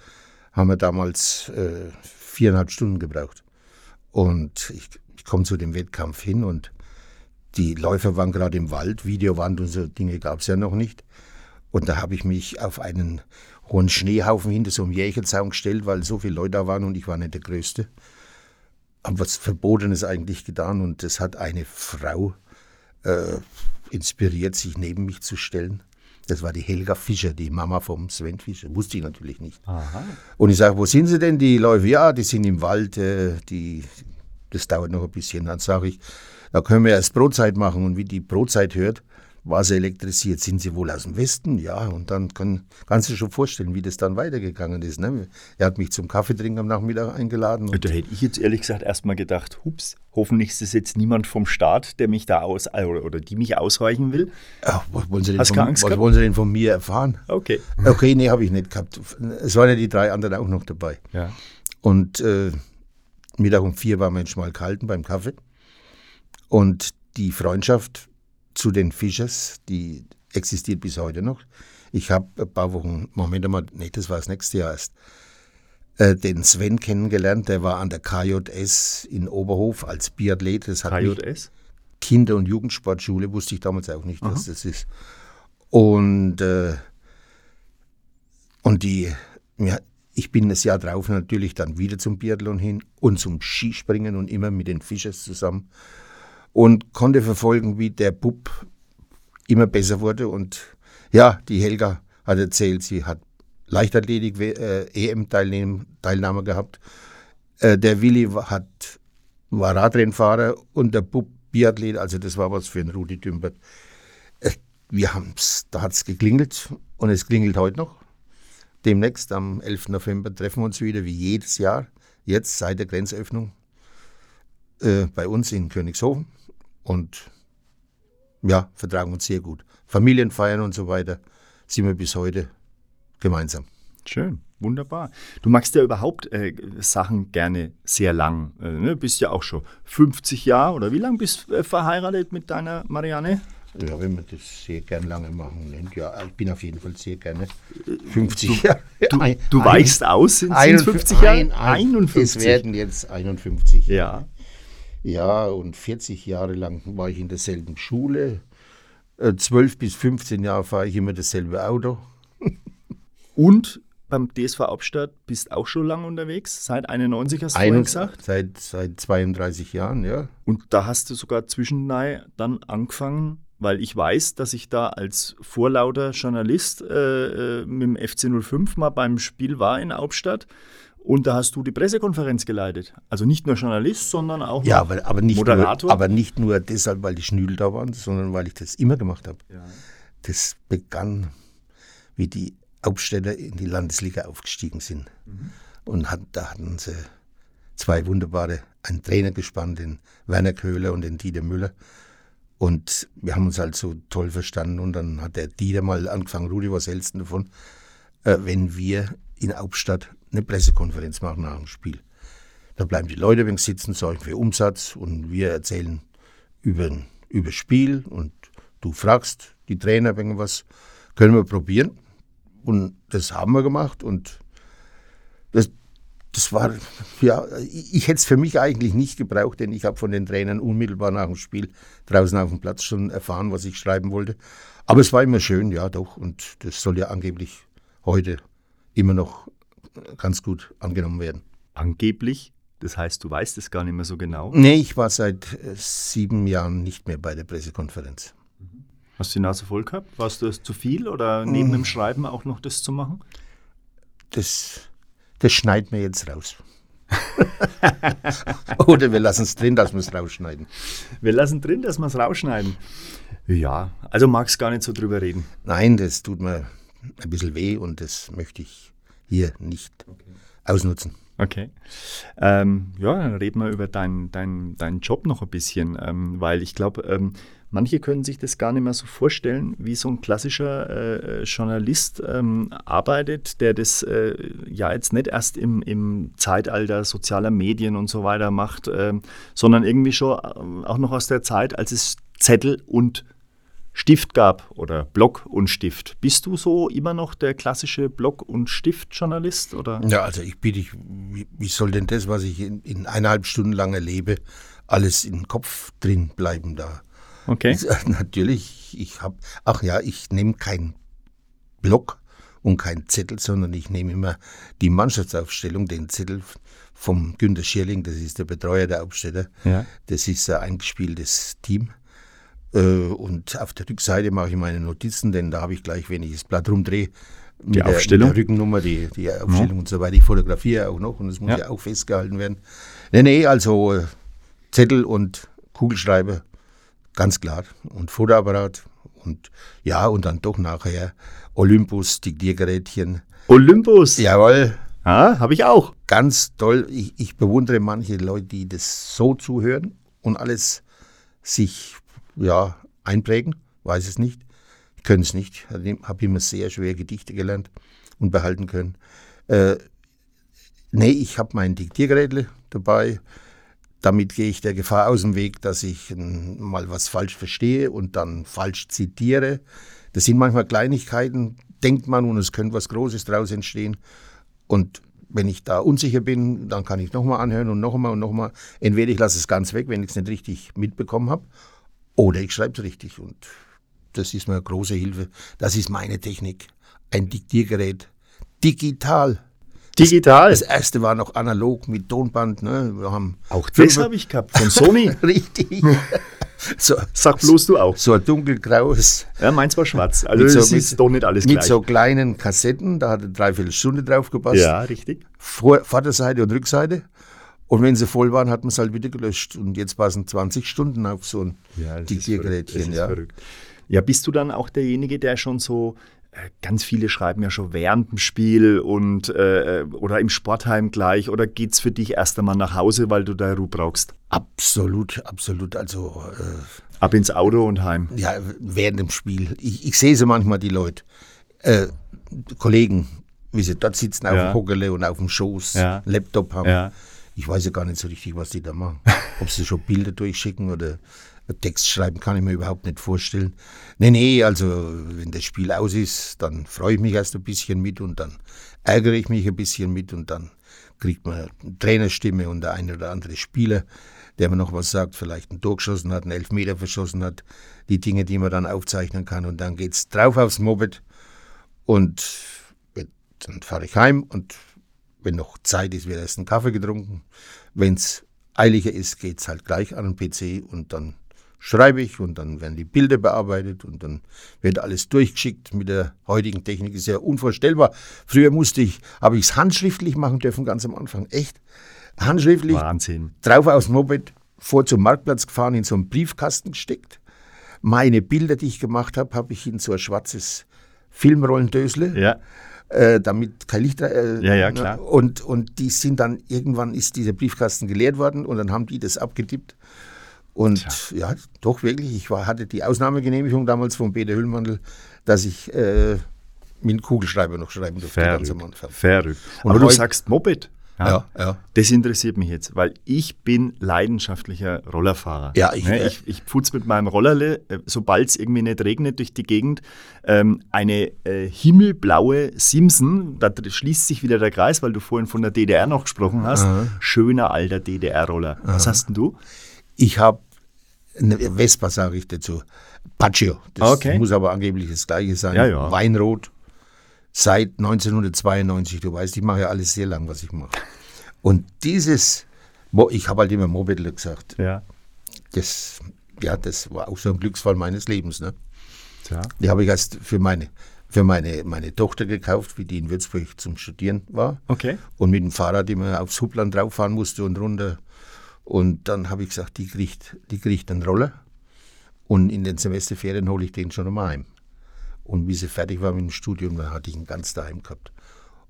haben wir damals äh, viereinhalb Stunden gebraucht. Und ich, ich komme zu dem Wettkampf hin und die Läufer waren gerade im Wald, Videowand und so Dinge gab es ja noch nicht. Und da habe ich mich auf einen hohen Schneehaufen hinter so einem Jägerzaun gestellt, weil so viele Leute da waren und ich war nicht der Größte. Haben was Verbotenes eigentlich getan und das hat eine Frau äh, inspiriert, sich neben mich zu stellen. Das war die Helga Fischer, die Mama vom Sven Fischer. Wusste ich natürlich nicht. Aha. Und ich sage, wo sind sie denn, die Läufer? Ja, die sind im Wald, äh, die, das dauert noch ein bisschen. Dann sage ich, da können wir erst Brotzeit machen. Und wie die Brotzeit hört, war sie elektrisiert. Sind sie wohl aus dem Westen? Ja, und dann kann, kannst du dir schon vorstellen, wie das dann weitergegangen ist. Ne? Er hat mich zum Kaffeetrinken am Nachmittag eingeladen. Und da hätte ich jetzt ehrlich gesagt erstmal gedacht, hups, hoffentlich ist es jetzt niemand vom Staat, der mich da aus oder die mich ausreichen will. Ach, was wollen Sie denn, von, was wollen Sie denn von mir erfahren? Okay. Okay, nee, habe ich nicht gehabt. Es waren ja die drei anderen auch noch dabei. Ja. Und äh, Mittag um vier waren wir in Schmalkalden beim Kaffee. Und die Freundschaft zu den Fischers, die existiert bis heute noch. Ich habe ein paar Wochen, Moment mal, nee, das war das nächste Jahr erst, äh, den Sven kennengelernt. Der war an der KJS in Oberhof als Biathlet. Das hat KJS? Kinder- und Jugendsportschule, wusste ich damals auch nicht, Aha. was das ist. Und, äh, und die, ja, ich bin das Jahr drauf natürlich dann wieder zum Biathlon hin und zum Skispringen und immer mit den Fischers zusammen und konnte verfolgen, wie der Bub immer besser wurde. Und ja, die Helga hat erzählt, sie hat Leichtathletik-EM-Teilnahme äh, gehabt. Äh, der Willi hat, war Radrennfahrer und der Bub Biathlet, also das war was für ein Rudi Dümpert. Äh, wir haben's, da hat es geklingelt und es klingelt heute noch. Demnächst am 11. November treffen wir uns wieder, wie jedes Jahr, jetzt seit der Grenzöffnung, äh, bei uns in Königshofen und ja, vertragen uns sehr gut. Familienfeiern und so weiter sind wir bis heute gemeinsam. Schön, wunderbar. Du magst ja überhaupt äh, Sachen gerne sehr lang. Äh, ne? Bist ja auch schon 50 Jahre oder wie lange bist du äh, verheiratet mit deiner Marianne? Ja, wenn man das sehr gern lange machen nennt. Ja, ich bin auf jeden Fall sehr gerne 50 Jahre. Du, du weichst aus, sind es 50 Jahre? 51. Es werden jetzt 51 Ja. Ja, und 40 Jahre lang war ich in derselben Schule. äh, 12 bis 15 Jahre fahre ich immer dasselbe Auto. Und beim DSV Hauptstadt bist auch schon lange unterwegs, seit 91 hast du Ein, gesagt. seit, seit 32 Jahren, ja. Und da hast du sogar zwischendurch dann angefangen, weil ich weiß, dass ich da als vorlauter Journalist äh, äh, mit dem FC 05 mal beim Spiel war in Hauptstadt. Und da hast du die Pressekonferenz geleitet. Also nicht nur Journalist, sondern auch Ja, aber, aber, nicht Moderator. nur, aber nicht nur deshalb, weil die Schnüdel da waren, sondern weil ich das immer gemacht habe. Ja. Das begann, wie die Hauptstädter in die Landesliga aufgestiegen sind. Und hat, da hatten sie zwei wunderbare, einen Trainer gespannt, den Werner Köhler und den Dieter Müller. Und wir haben uns halt so toll verstanden. Und dann hat der Dieter mal angefangen, Rudi, was hältst du davon, äh, wenn wir in Hauptstadt eine Pressekonferenz machen nach dem Spiel. Da bleiben die Leute wenig sitzen, sorgen für Umsatz und wir erzählen über über Spiel und du fragst die Trainer wegen was, können wir probieren. Und das haben wir gemacht und das, das war, ja, ich hätte es für mich eigentlich nicht gebraucht, denn ich habe von den Trainern unmittelbar nach dem Spiel draußen auf dem Platz schon erfahren, was ich schreiben wollte. Aber es war immer schön, ja doch, und das soll ja angeblich heute immer noch ganz gut angenommen werden. Angeblich. Das heißt, du weißt es gar nicht mehr so genau. Nee, ich war seit äh, sieben Jahren nicht mehr bei der Pressekonferenz. Hast du die Nase voll gehabt? Warst du das zu viel oder neben dem Schreiben auch noch das zu machen? Das, das schneiden wir jetzt raus. Oder wir lassen es drin, dass wir es rausschneiden. Wir lassen drin, dass wir es rausschneiden. Ja, also magst gar nicht so drüber reden. Nein, das tut mir ein bisschen weh und das möchte ich hier nicht ausnutzen. Okay. Ähm, ja, dann reden wir über deinen dein, deinen Job noch ein bisschen, ähm, weil ich glaube, ähm, manche können sich das gar nicht mehr so vorstellen, wie so ein klassischer äh, Journalist ähm, arbeitet, der das äh, ja jetzt nicht erst im, im Zeitalter sozialer Medien und so weiter macht, ähm, sondern irgendwie schon äh, auch noch aus der Zeit, als es Zettel und Stift gab oder Block und Stift. Bist du so immer noch der klassische Block- und Stift-Journalist? Oder? Ja, also ich bitte dich, wie, soll denn das, was ich in, in eineinhalb Stunden lang erlebe, alles im Kopf drin bleiben da? Okay. Natürlich, ich habe, ach ja, ich nehme keinen Block und keinen Zettel, sondern ich nehme immer die Mannschaftsaufstellung, den Zettel vom Günter Schierling, das ist der Betreuer der Aufsteller. Ja. Das ist ein eingespieltes Team. Äh, Und auf der Rückseite mache ich meine Notizen, denn da habe ich gleich, wenn ich das Blatt rumdrehe, mit, der, mit Aufstellung? der Rückennummer, die, die Aufstellung und so weiter. Ich fotografiere auch noch und das muss Ja. ja, auch festgehalten werden. Nee, nee, also äh, Zettel und Kugelschreiber, ganz klar. Und Fotoapparat und ja, und dann doch nachher Olympus, Diktiergerätchen. Olympus. Jawohl, Ja, habe ich auch. ganz toll. Ich, ich bewundere manche Leute, die das so zuhören und alles sich ja, einprägen. Weiß es nicht. Ich könnte es nicht. Habe immer sehr schwer Gedichte gelernt und behalten können. Äh, nee, ich habe mein Diktiergerät dabei. Damit gehe ich der Gefahr aus dem Weg, dass ich mal was falsch verstehe und dann falsch zitiere. Das sind manchmal Kleinigkeiten, denkt man, und es könnte was Großes daraus entstehen. Und wenn ich da unsicher bin, dann kann ich nochmal anhören und nochmal und nochmal. Entweder ich lasse es ganz weg, wenn ich es nicht richtig mitbekommen habe, oder ich schreibe es richtig. Und das ist mir eine große Hilfe. Das ist meine Technik. Ein Diktiergerät. Digital. Digital. Das erste war noch analog mit Tonband. Ne? Wir haben auch das habe ich gehabt von Sony. richtig. so, Sag bloß du auch. so ein dunkelgraues. Ja, meins war schwarz. Also Mit so- das mit- ist doch nicht alles Mit gleich. so kleinen Kassetten, da hat eine Dreiviertelstunde drauf gepasst. ja, richtig. Vor, Vorderseite und Rückseite. Und wenn sie voll waren, hat man es halt wieder gelöscht. Und jetzt passen 20 Stunden auf so ein Diktiergerätchen. Ja. Ja, bist du dann auch derjenige, der schon so, äh, ganz viele schreiben ja schon während dem Spiel und äh, oder im Sportheim gleich oder geht's für dich erst einmal nach Hause, weil du da Ruhe brauchst? Absolut, absolut. Also äh, Ab ins Auto und heim. ja, während dem Spiel. Ich, ich sehe sie manchmal, die Leute, äh, Kollegen, wie sie dort sitzen auf Ja. dem Hockele und auf dem Schoß, Ja. Laptop haben. Ja. Ich weiß ja gar nicht so richtig, was die da machen. Ob sie schon Bilder durchschicken oder Text schreiben, kann ich mir überhaupt nicht vorstellen. Nee, nee, also wenn das Spiel aus ist, dann freue ich mich erst ein bisschen mit und dann ärgere ich mich ein bisschen mit und dann kriegt man eine Trainerstimme und der eine oder andere Spieler der mir noch was sagt, vielleicht ein Tor geschossen hat, einen Elfmeter verschossen hat, die Dinge, die man dann aufzeichnen kann. Und dann geht's drauf aufs Moped und dann fahre ich heim und wenn noch Zeit ist, wird erst einen Kaffee getrunken. Wenn es eiliger ist, geht's halt gleich an den PC und dann schreibe ich und dann werden die Bilder bearbeitet und dann wird alles durchgeschickt. Mit der heutigen Technik ist ja unvorstellbar. Früher musste ich, habe ich es handschriftlich machen dürfen, ganz am Anfang. Echt? Handschriftlich. Wahnsinn. Drauf aus dem Moped, vor zum Marktplatz gefahren, in so einen Briefkasten gesteckt. Meine Bilder, die ich gemacht habe, habe ich in so ein schwarzes Filmrollendösle. Ja. Äh, damit kein Licht. Äh, Ja, ja, klar. Und, und die sind dann, irgendwann ist dieser Briefkasten geleert worden und dann haben die das abgetippt. Und ja, doch wirklich, ich war, hatte die Ausnahmegenehmigung damals von Peter Hüllmandl, dass ich äh, mit Kugelschreiber noch schreiben durfte. Verrückt. Verrückt. Und Aber du sagst Moped. Ja, ja. Das interessiert mich jetzt, weil ich bin leidenschaftlicher Rollerfahrer. Ja, ich- ne, äh, ich, ich putz mit meinem Rollerle, äh, sobald es irgendwie nicht regnet durch die Gegend, ähm, eine äh, himmelblaue Simson, da schließt sich wieder der Kreis, weil du vorhin von der DDR noch gesprochen hast. Schöner alter DDR-Roller. Was hast denn du? Ich habe eine Vespa, sage ich dazu. Paccio. Das Okay. muss aber angeblich das gleiche sein. Ja, ja. Weinrot. Seit 1992. Du weißt, ich mache ja alles sehr lang, was ich mache. Und dieses, ich habe halt immer Moped gesagt. Ja. Das, ja, das war auch so ein Glücksfall meines Lebens. Ne? Tja. Die habe ich erst für meine, für meine, meine Tochter gekauft, wie die in Würzburg zum Studieren war. Okay. Und mit dem Fahrrad immer aufs Hubland rauffahren musste und runter. Und dann habe ich gesagt, die kriegt, die kriegt einen Roller. Und in den Semesterferien hole ich den schon einmal heim. Und wie sie fertig war mit dem Studium, dann hatte ich ihn ganz daheim gehabt.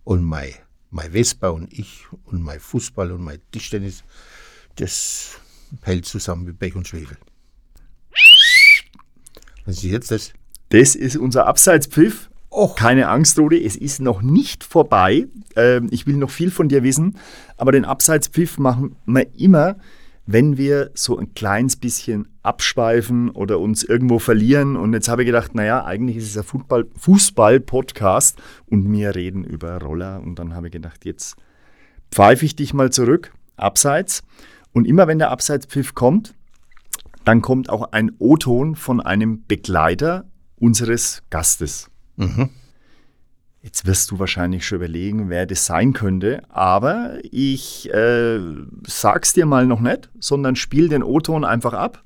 Und mein, mein Vespa und ich und mein Fußball und mein Tischtennis, das hält zusammen wie Pech und Schwefel. Was ist jetzt das? Das ist unser Abseitspfiff. Och. Keine Angst, Rudi, es ist noch nicht vorbei. Ähm, ich will noch viel von dir wissen, aber den Abseitspfiff machen wir immer, wenn wir so ein kleines bisschen abschweifen oder uns irgendwo verlieren. Und jetzt habe ich gedacht, naja, eigentlich ist es ein Fußball- Fußball-Podcast und wir reden über Roller. Und dann habe ich gedacht, jetzt pfeife ich dich mal zurück, abseits. Und immer wenn der Abseitspfiff kommt, dann kommt auch ein O-Ton von einem Begleiter unseres Gastes. Jetzt wirst du wahrscheinlich schon überlegen, wer das sein könnte, aber ich äh, sag's dir mal noch nicht, sondern spiel den O-Ton einfach ab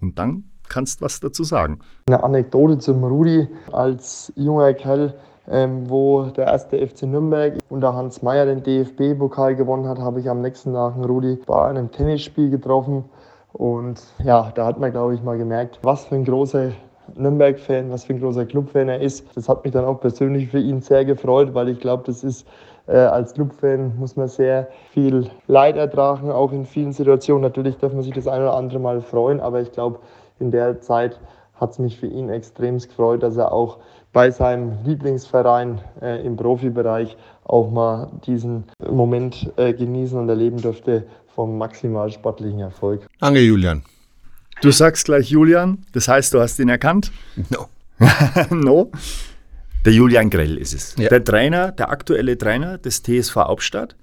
und dann kannst was dazu sagen. Eine Anekdote zum Rudi als junger Kerl, ähm, wo der erste FC Nürnberg unter Hans Meyer den DFB-Pokal gewonnen hat, habe ich am nächsten Tag einen Rudi bei einem Tennisspiel getroffen. Und ja, da hat man, glaube ich, mal gemerkt, was für ein großer Nürnberg-Fan, was für ein großer Club-Fan er ist. Das hat mich dann auch persönlich für ihn sehr gefreut, weil ich glaube, das ist äh, als Club-Fan muss man sehr viel Leid ertragen, auch in vielen Situationen. Natürlich darf man sich das ein oder andere Mal freuen, aber ich glaube, in der Zeit hat es mich für ihn extrem gefreut, dass er auch bei seinem Lieblingsverein äh, im Profibereich auch mal diesen Moment äh, genießen und erleben durfte vom maximal sportlichen Erfolg. Danke, Julian. Du sagst gleich Julian, das heißt, du hast ihn erkannt. No. no. Der Julian Grell ist es. Ja. Der Trainer, der aktuelle Trainer des TSV Hauptstadt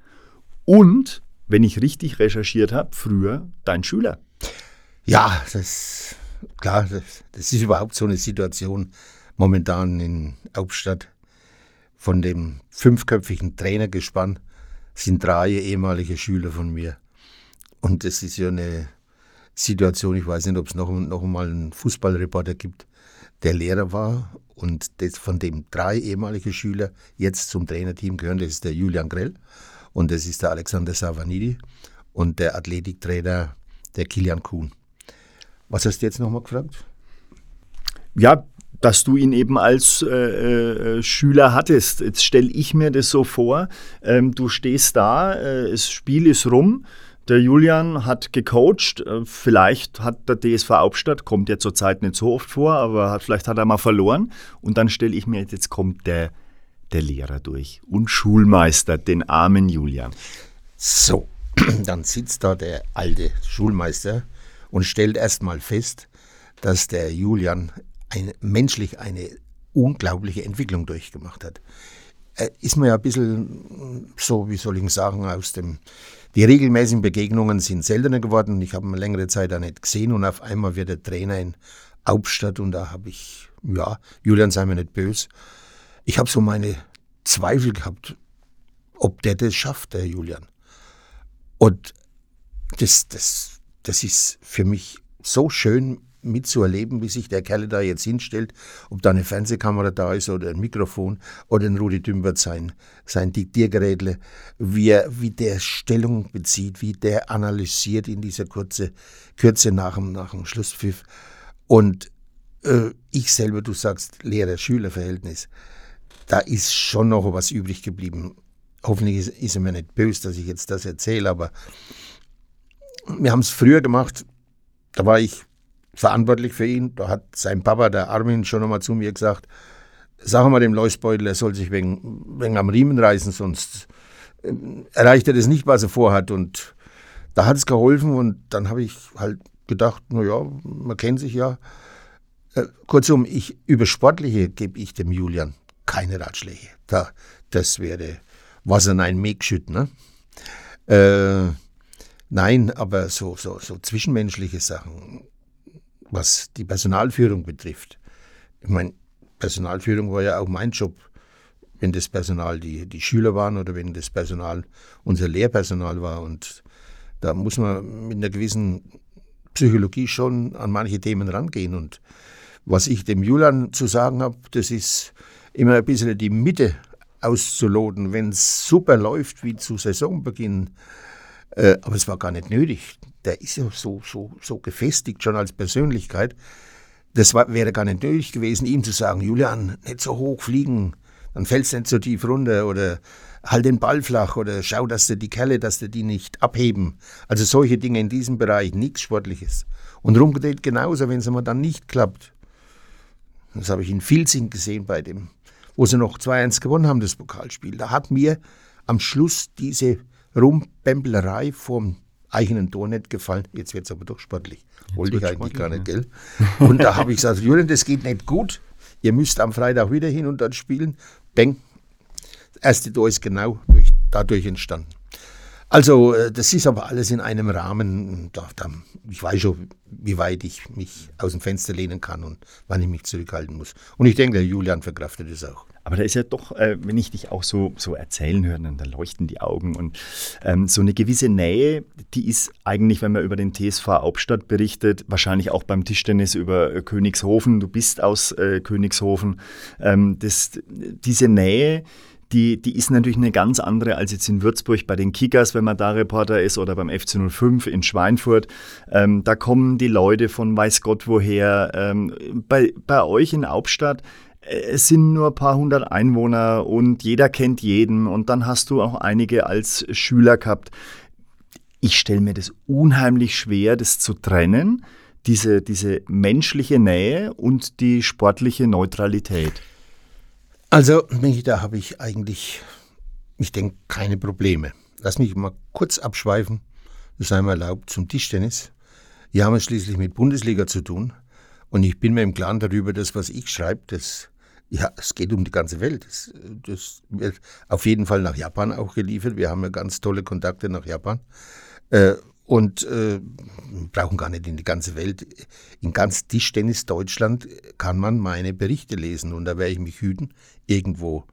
und, wenn ich richtig recherchiert habe, früher dein Schüler. Ja, das klar, das, das ist überhaupt so eine Situation momentan in Hauptstadt. Von dem fünfköpfigen Trainergespann sind drei ehemalige Schüler von mir. Und das ist ja eine Situation, ich weiß nicht, ob es noch, noch mal einen Fußballreporter gibt, der Lehrer war und das von dem drei ehemalige Schüler jetzt zum Trainerteam gehören. Das ist der Julian Grell und das ist der Alexander Savanidi und der Athletiktrainer der Kilian Kuhn. Was hast du jetzt nochmal gefragt? Ja, dass du ihn eben als äh, äh, Schüler hattest. Jetzt stelle ich mir das so vor, ähm, du stehst da, äh, das Spiel ist rum, der Julian hat gecoacht, äh, vielleicht hat der DSV Hauptstadt, kommt ja zurzeit nicht so oft vor, aber hat, vielleicht hat er mal verloren und dann stelle ich mir, jetzt jetzt kommt der, der Lehrer durch und Schulmeister, den armen Julian. So, dann sitzt da der alte Schulmeister und stellt erstmal fest, dass der Julian ein, menschlich eine unglaubliche Entwicklung durchgemacht hat. Er ist mir ja ein bisschen so, wie soll ich sagen, aus dem Die regelmäßigen Begegnungen sind seltener geworden. Ich habe ihn längere Zeit auch nicht gesehen und auf einmal wird er Trainer in Hauptstadt und da habe ich, ja, Julian sei mir nicht böse, ich habe so meine Zweifel gehabt, ob der das schafft, der Julian. Und das, das, das ist für mich so schön mitzuerleben, wie sich der Kerl da jetzt hinstellt, ob da eine Fernsehkamera da ist oder ein Mikrofon oder ein Rudi Dümbert sein, sein Diktiergerätle, wie, er, wie der Stellung bezieht, wie der analysiert in dieser kurze, Kürze nach dem, nach dem Schlusspfiff. Und äh, ich selber, du sagst Lehrer-Schüler-Verhältnis, da ist schon noch was übrig geblieben. Hoffentlich ist, ist er mir nicht böse, dass ich jetzt das erzähle, aber wir haben es früher gemacht, da war ich verantwortlich für ihn. Da hat sein Papa, der Armin, schon einmal zu mir gesagt, sag mal dem Leusbeutel, er soll sich wegen, wegen am Riemen reißen, sonst äh, erreicht er das nicht, was er vorhat. Und da hat es geholfen und dann habe ich halt gedacht, naja, man kennt sich ja. Äh, kurzum, ich, über Sportliche gebe ich dem Julian keine Ratschläge. Da, das wäre Wasser in ein Megschütt, ne? Äh, nein, aber so, so, so zwischenmenschliche Sachen, was die Personalführung betrifft. Ich meine, Personalführung war ja auch mein Job, wenn das Personal die, die Schüler waren oder wenn das Personal unser Lehrpersonal war. Und da muss man mit einer gewissen Psychologie schon an manche Themen rangehen. Und was ich dem Julian zu sagen habe, das ist immer ein bisschen die Mitte auszuloten, wenn es super läuft wie zu Saisonbeginn. Äh, aber es war gar nicht nötig der ist ja so, so, so gefestigt schon als Persönlichkeit. Das war, wäre gar nicht nötig gewesen, ihm zu sagen, Julian, nicht so hoch fliegen, dann fällst du nicht so tief runter oder halt den Ball flach oder schau, dass du die Kerle, dass du die nicht abheben. Also solche Dinge in diesem Bereich, nichts Sportliches. Und rumgedreht genauso, wenn es einmal dann nicht klappt. Das habe ich in Filzing gesehen bei dem, wo sie noch 2-1 gewonnen haben, das Pokalspiel. Da hat mir am Schluss diese Rumbämplerei vom eigenen Tor nicht gefallen. Jetzt wird es aber doch sportlich. Wollte ich eigentlich gar nicht, gell? Und da habe ich gesagt, Julian, das geht nicht gut. Ihr müsst am Freitag wieder hin und dort spielen. Bang. Das erste Tor ist genau durch, dadurch entstanden. Also, äh, das ist aber alles in einem Rahmen. Ich weiß schon, wie weit ich mich aus dem Fenster lehnen kann und wann ich mich zurückhalten muss. Und ich denke, der Julian verkraftet es auch. Aber da ist ja doch, äh, wenn ich dich auch so, so erzählen höre, dann da leuchten die Augen. Und ähm, so eine gewisse Nähe, die ist eigentlich, wenn man über den TSV Hauptstadt berichtet, wahrscheinlich auch beim Tischtennis über äh, Königshofen. Du bist aus äh, Königshofen. Ähm, das, diese Nähe, die, die ist natürlich eine ganz andere als jetzt in Würzburg bei den Kickers, wenn man da Reporter ist, oder beim FC 05 in Schweinfurt. Ähm, da kommen die Leute von weiß Gott woher. Ähm, bei, bei euch in Hauptstadt es sind nur ein paar hundert Einwohner und jeder kennt jeden und dann hast du auch einige als Schüler gehabt. Ich stelle mir das unheimlich schwer, das zu trennen, diese, diese menschliche Nähe und die sportliche Neutralität. Also, da habe ich eigentlich, ich denke, keine Probleme. Lass mich mal kurz abschweifen, das sei mir erlaubt, zum Tischtennis. Wir haben es schließlich mit Bundesliga zu tun. Und ich bin mir im Klaren darüber, dass was ich schreibe, das ja, es geht um die ganze Welt. Das, das, wird auf jeden Fall nach Japan auch geliefert. Wir haben ja ganz tolle Kontakte nach Japan. Äh, und äh, brauchen gar nicht in die ganze Welt. In ganz Tischtennis Deutschland kann man meine Berichte lesen. Und da werde ich mich hüten, irgendwo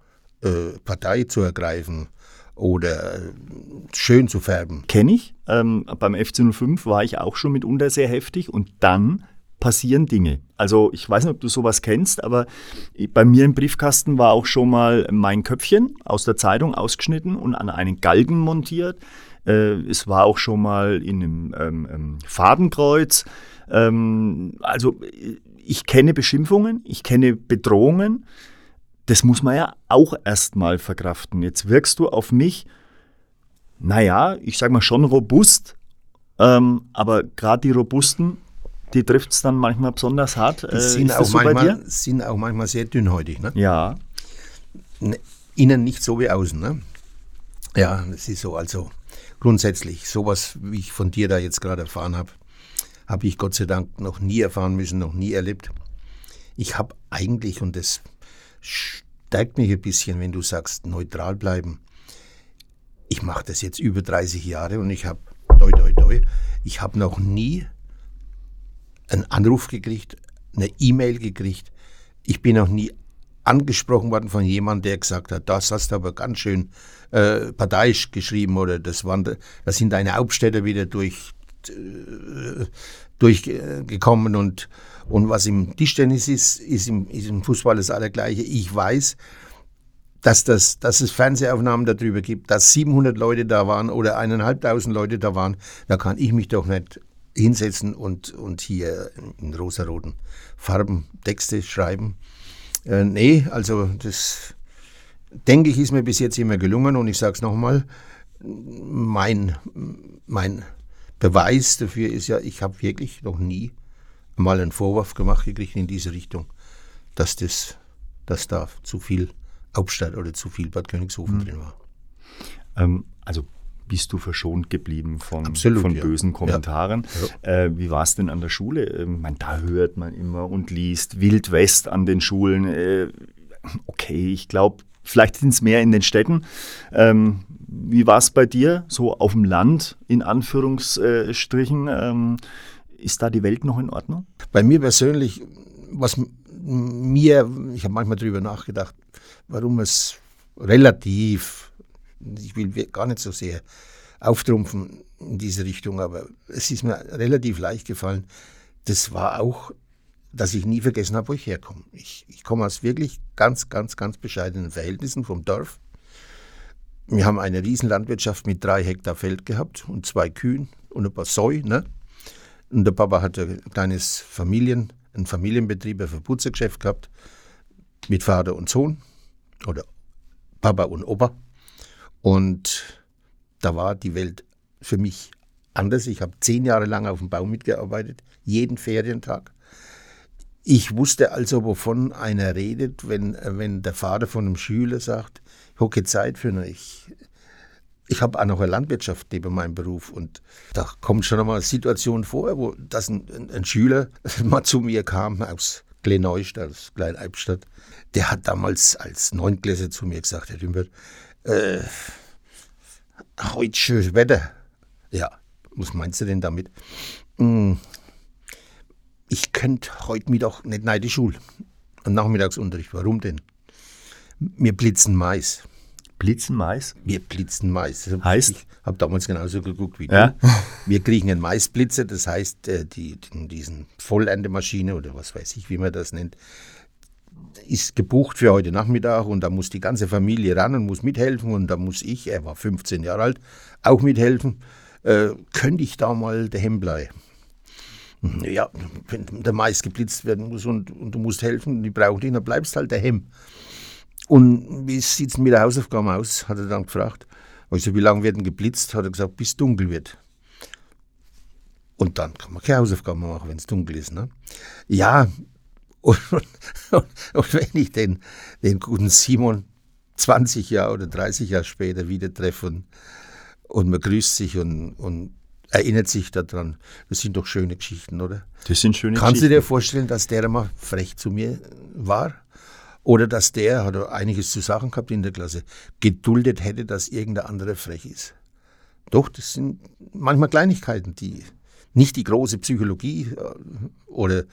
äh, Partei zu ergreifen oder äh, schön zu färben. Kenne ich. Ähm, beim FC05 war ich auch schon mitunter sehr heftig. Und dann passieren Dinge. Also ich weiß nicht, ob du sowas kennst, aber bei mir im Briefkasten war auch schon mal mein Köpfchen aus der Zeitung ausgeschnitten und an einen Galgen montiert. Äh, es war auch schon mal in einem ähm, ähm, Fadenkreuz. Ähm, also ich kenne Beschimpfungen, ich kenne Bedrohungen. Das muss man ja auch erstmal verkraften. Jetzt wirkst du auf mich, naja, ich sage mal schon robust, ähm, aber gerade die Robusten die trifft es dann manchmal besonders hart. Die äh, sind, auch so manchmal, sind auch manchmal sehr dünnhäutig. Ne? Ja. Ne, innen nicht so wie außen. Ne? Ja, das ist so. Also grundsätzlich, sowas, wie ich von dir da jetzt gerade erfahren habe, habe ich Gott sei Dank noch nie erfahren müssen, noch nie erlebt. Ich habe eigentlich, und das stärkt mich ein bisschen, wenn du sagst, neutral bleiben. Ich mache das jetzt über 30 Jahre und ich habe, toi, toi, toi, ich habe noch nie einen Anruf gekriegt, eine E-Mail gekriegt. Ich bin noch nie angesprochen worden von jemandem, der gesagt hat, das hast du aber ganz schön äh, parteiisch geschrieben oder das, waren, das sind deine Hauptstädte wieder durch, äh, durchgekommen und, und was im Tischtennis ist, ist im, ist im Fußball das Allergleiche. Ich weiß, dass, das, dass es Fernsehaufnahmen darüber gibt, dass 700 Leute da waren oder eineinhalbtausend Leute da waren, da kann ich mich doch nicht hinsetzen und, und hier in rosaroten Farben Texte schreiben. Äh, nee, also das denke ich, ist mir bis jetzt immer gelungen und ich sage es nochmal, mein, mein Beweis dafür ist ja, ich habe wirklich noch nie mal einen Vorwurf gemacht gekriegt in diese Richtung, dass das, dass da zu viel Hauptstadt oder zu viel Bad Königshofen mhm. drin war. Ähm, also bist du verschont geblieben von, Absolut, von ja. bösen Kommentaren. Ja. Äh, wie war es denn an der Schule? Ähm, man, da hört man immer und liest Wild West an den Schulen. Äh, okay, ich glaube, vielleicht sind es mehr in den Städten. Ähm, wie war es bei dir, so auf dem Land, in Anführungsstrichen? Ähm, ist da die Welt noch in Ordnung? Bei mir persönlich, was mir, ich habe manchmal darüber nachgedacht, warum es relativ, ich will gar nicht so sehr auftrumpfen in diese Richtung, aber es ist mir relativ leicht gefallen. Das war auch, dass ich nie vergessen habe, wo ich herkomme. Ich, ich komme aus wirklich ganz, ganz, ganz bescheidenen Verhältnissen vom Dorf. Wir haben eine Riesenlandwirtschaft mit drei Hektar Feld gehabt und zwei Kühen und ein paar Säu. Ne? Und der Papa hatte ein kleines Familien, ein Familienbetrieb, ein Verputzergeschäft gehabt mit Vater und Sohn oder Papa und Opa. Und da war die Welt für mich anders. Ich habe zehn Jahre lang auf dem Bau mitgearbeitet, jeden Ferientag. Ich wusste also, wovon einer redet, wenn, wenn der Vater von einem Schüler sagt, ich hocke Zeit für ihn. Ich, habe auch noch eine Landwirtschaft neben meinem Beruf und da kommt schon einmal eine Situation vor, wo das ein, ein, ein Schüler mal zu mir kam aus Glenneustadt, aus Klein-Albstadt. Der hat damals als Neunklässler zu mir gesagt, Herr Dümbert, äh, heute schönes Wetter. Ja, was meinst du denn damit? Hm, ich könnte heute Mittag nicht in die Schule. Und Nachmittagsunterricht. Warum denn? Wir blitzen Mais. Blitzen Mais? Wir blitzen Mais. Heißt? Ich habe damals genauso geguckt wie Ja. du. Wir kriegen einen Maisblitzer, das heißt, äh, die, die, diesen Vollendemaschine oder was weiß ich, wie man das nennt, ist gebucht für heute Nachmittag und da muss die ganze Familie ran und muss mithelfen und da muss ich, er war 15 Jahre alt, auch mithelfen. Äh, könnte ich da mal daheim bleiben? Ja, wenn der Mais geblitzt werden muss und, und du musst helfen, die brauchen dich, dann bleibst halt daheim. Und wie sieht es mit der Hausaufgabe aus, hat er dann gefragt. Also, wie lange werden geblitzt? Hat er gesagt, bis dunkel wird. Und dann kann man keine Hausaufgaben machen, wenn es dunkel ist. Ne? Ja, und, und, und wenn ich den, den guten Simon 20 Jahre oder 30 Jahre später wieder treffe und, und man grüßt sich und, und erinnert sich daran, das sind doch schöne Geschichten, oder? Das sind schöne Kannst du Geschichten. dir vorstellen, dass der mal frech zu mir war? Oder dass der, hat er einiges zu sagen gehabt in der Klasse, geduldet hätte, dass irgendein anderer frech ist. Doch, das sind manchmal Kleinigkeiten, die nicht die große Psychologie äh, oder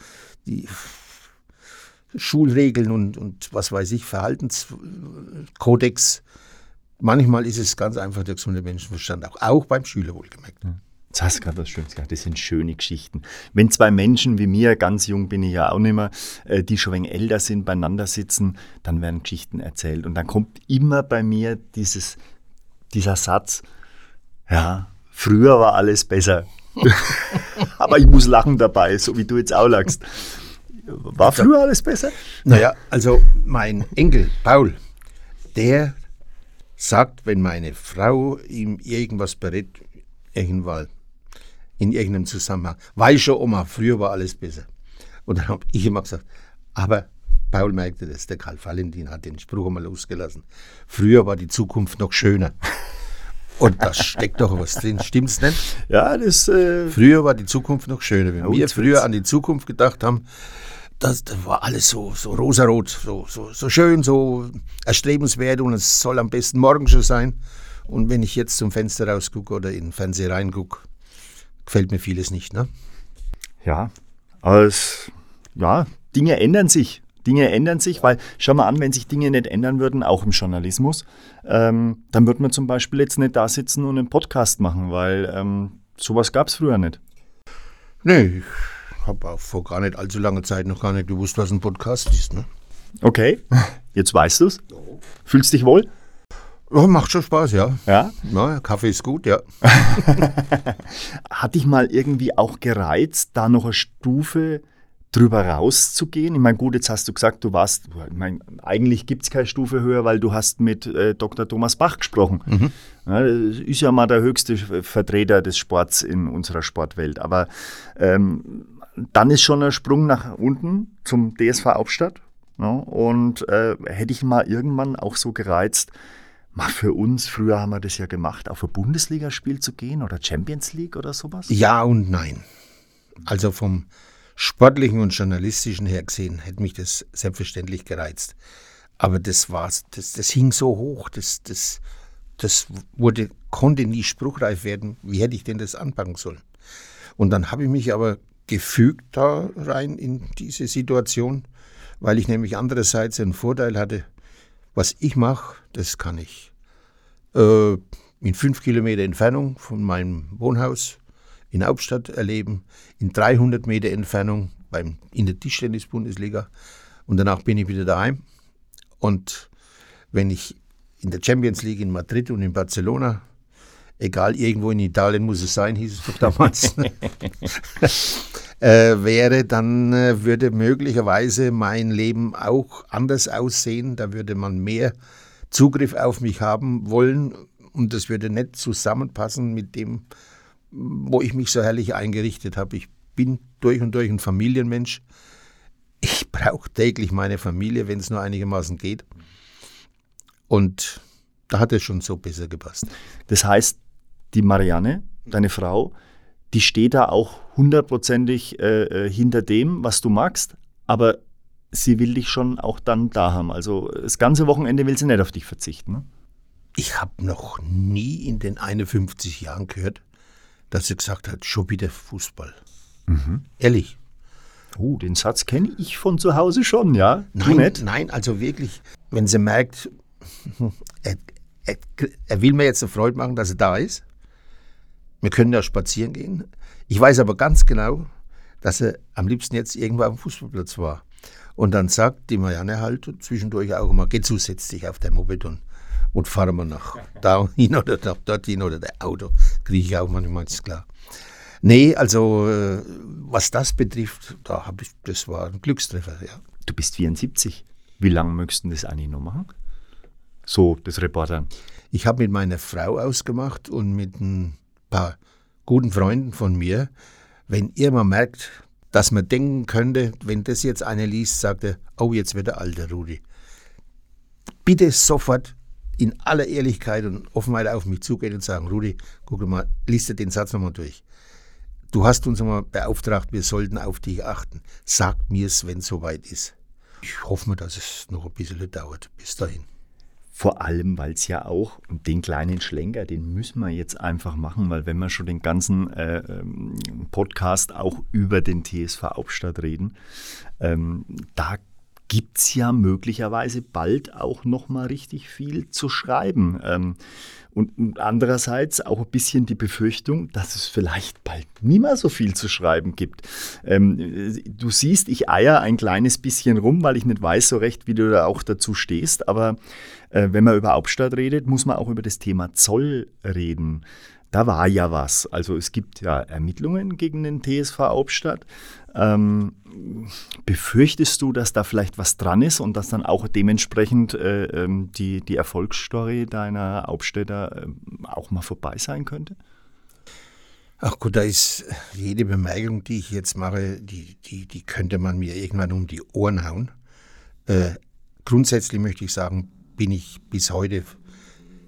die Schulregeln und, und was weiß ich, Verhaltenskodex. Manchmal ist es ganz einfach der gesunde Menschenverstand, auch, auch beim Schüler wohlgemerkt. Das hast du gerade was Schönes gesagt. Das sind schöne Geschichten. Wenn zwei Menschen wie mir, ganz jung bin ich ja auch nicht mehr, äh, die schon ein wenig älter sind, beieinander sitzen, dann werden Geschichten erzählt. Und dann kommt immer bei mir dieses, dieser Satz, ja, früher war alles besser. Aber ich muss lachen dabei, so wie du jetzt auch lachst. War früher alles besser? Naja, also mein Enkel Paul, der sagt, wenn meine Frau ihm irgendwas berät, irgendwann in irgendeinem Zusammenhang, weiß schon Oma, früher war alles besser. Und dann habe ich immer gesagt, aber Paul merkte das, der Karl Valentin hat den Spruch einmal losgelassen. Früher war die Zukunft noch schöner. Und da steckt doch was drin, stimmt's nicht? Ja, das. Äh, Früher war die Zukunft noch schöner. Wenn wir früher an die Zukunft gedacht haben, das, das war alles so, so rosarot, so, so, so schön, so erstrebenswert und es soll am besten morgen schon sein. Und wenn ich jetzt zum Fenster rausgucke oder in den Fernseher reingucke, gefällt mir vieles nicht. Ne? Ja, aber es, ja, Dinge ändern sich. Dinge ändern sich, weil schau mal an, wenn sich Dinge nicht ändern würden, auch im Journalismus, ähm, dann würde man zum Beispiel jetzt nicht da sitzen und einen Podcast machen, weil ähm, sowas gab es früher nicht. Nee, habe auch vor gar nicht allzu langer Zeit noch gar nicht gewusst, was ein Podcast ist. Ne? Okay, jetzt weißt du es. Fühlst dich wohl? Oh, macht schon Spaß, ja. Ja? Na, Kaffee ist gut, ja. Hat dich mal irgendwie auch gereizt, da noch eine Stufe drüber rauszugehen? Ich meine, gut, jetzt hast du gesagt, du warst, ich meine, eigentlich gibt es keine Stufe höher, weil du hast mit äh, Dr. Thomas Bach gesprochen. Mhm. Ja, das ist ja mal der höchste Vertreter des Sports in unserer Sportwelt. Aber ähm, dann ist schon ein Sprung nach unten zum DSV Hauptstadt. Ja, und äh, hätte ich mal irgendwann auch so gereizt, mal für uns, früher haben wir das ja gemacht, auf ein Bundesligaspiel zu gehen oder Champions League oder sowas? Ja und nein. Also vom sportlichen und journalistischen her gesehen hätte mich das selbstverständlich gereizt. Aber das war's, das, das hing so hoch, das, das, das wurde, konnte nie spruchreif werden. Wie hätte ich denn das anpacken sollen? Und dann habe ich mich aber gefügt da rein in diese Situation, weil ich nämlich andererseits einen Vorteil hatte, was ich mache, das kann ich äh, in fünf Kilometer Entfernung von meinem Wohnhaus in Hauptstadt erleben, in 300 Meter Entfernung beim, in der Tischtennis-Bundesliga und danach bin ich wieder daheim. Und wenn ich in der Champions League in Madrid und in Barcelona, egal irgendwo in Italien muss es sein, hieß es doch damals, äh, wäre, dann äh, würde möglicherweise mein Leben auch anders aussehen. Da würde man mehr Zugriff auf mich haben wollen und das würde nicht zusammenpassen mit dem, wo ich mich so herrlich eingerichtet habe. Ich bin durch und durch ein Familienmensch. Ich brauche täglich meine Familie, wenn es nur einigermaßen geht. Und da hat es schon so besser gepasst. Das heißt, die Marianne, deine Frau, die steht da auch hundertprozentig äh, äh, hinter dem, was du magst, aber sie will dich schon auch dann da haben. Also das ganze Wochenende will sie nicht auf dich verzichten. Ne? Ich habe noch nie in den 51 Jahren gehört, dass sie gesagt hat, schon wieder Fußball. Mhm. Ehrlich. Oh, den Satz kenne ich von zu Hause schon, ja? Nein, nicht? nein, also wirklich, wenn sie merkt, er, er, er will mir jetzt eine Freude machen, dass er da ist, wir können ja spazieren gehen. Ich weiß aber ganz genau, dass er am liebsten jetzt irgendwo am Fußballplatz war. Und dann sagt die Marianne halt zwischendurch auch immer, geh zu, setz dich auf dein Moped und, und fahren wir nach da hin oder nach dorthin oder der Auto. Kriege ich auch manchmal, ist klar. Nee, also äh, was das betrifft, da habe ich, das war ein Glückstreffer, ja. Du bist 74. Wie lange möchtest du das eigentlich noch machen? So, das Reporter. Ich habe mit meiner Frau ausgemacht und mit ein paar guten Freunden von mir, wenn ihr mal merkt, dass man denken könnte, wenn das jetzt einer liest, sagt er, oh, jetzt wird er alter Rudi. Bitte sofort in aller Ehrlichkeit und Offenheit auf mich zugehen und sagen, Rudi, guck mal, liest dir den Satz nochmal durch. Du hast uns einmal beauftragt, wir sollten auf dich achten. Sag mir es, wenn es soweit ist. Ich hoffe mir, dass es noch ein bisschen dauert. Bis dahin. Vor allem, weil es ja auch, und den kleinen Schlenker, den müssen wir jetzt einfach machen, weil wenn wir schon den ganzen äh, ähm, Podcast auch über den TSV Hauptstadt reden, ähm, da gibt es ja möglicherweise bald auch noch mal richtig viel zu schreiben. Ähm, und andererseits auch ein bisschen die Befürchtung, dass es vielleicht bald nie mehr so viel zu schreiben gibt. Ähm, du siehst, ich eier ein kleines bisschen rum, weil ich nicht weiß so recht, wie du da auch dazu stehst. Aber wenn man über Hauptstadt redet, muss man auch über das Thema Zoll reden. Da war ja was. Also es gibt ja Ermittlungen gegen den TSV Hauptstadt. Ähm, befürchtest du, dass da vielleicht was dran ist und dass dann auch dementsprechend äh, ähm, die, die Erfolgsstory deiner Hauptstädter äh, auch mal vorbei sein könnte? Ach gut, da ist jede Bemerkung, die ich jetzt mache, die, die, die könnte man mir irgendwann um die Ohren hauen. Äh, grundsätzlich möchte ich sagen, bin ich bis heute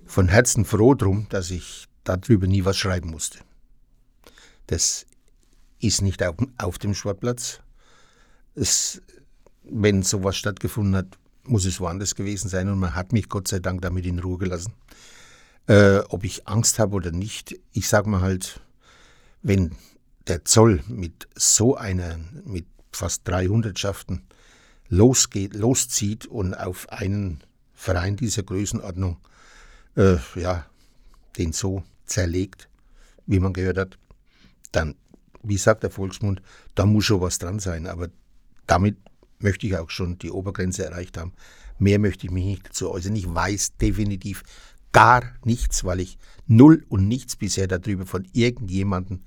von Herzen froh drum, dass ich darüber nie was schreiben musste. Das ist nicht auf, dem Sportplatz. Es, wenn sowas stattgefunden hat, muss es woanders gewesen sein und man hat mich Gott sei Dank damit in Ruhe gelassen. Äh, ob ich Angst habe oder nicht, ich sage mal halt, wenn der Zoll mit so einer, mit fast 300 Schaften losgeht, loszieht und auf einen Verein dieser Größenordnung, äh, ja, den so zerlegt, wie man gehört hat, dann, wie sagt der Volksmund, da muss schon was dran sein. Aber damit möchte ich auch schon die Obergrenze erreicht haben. Mehr möchte ich mich nicht dazu äußern. Ich weiß definitiv gar nichts, weil ich null und nichts bisher darüber von irgendjemandem,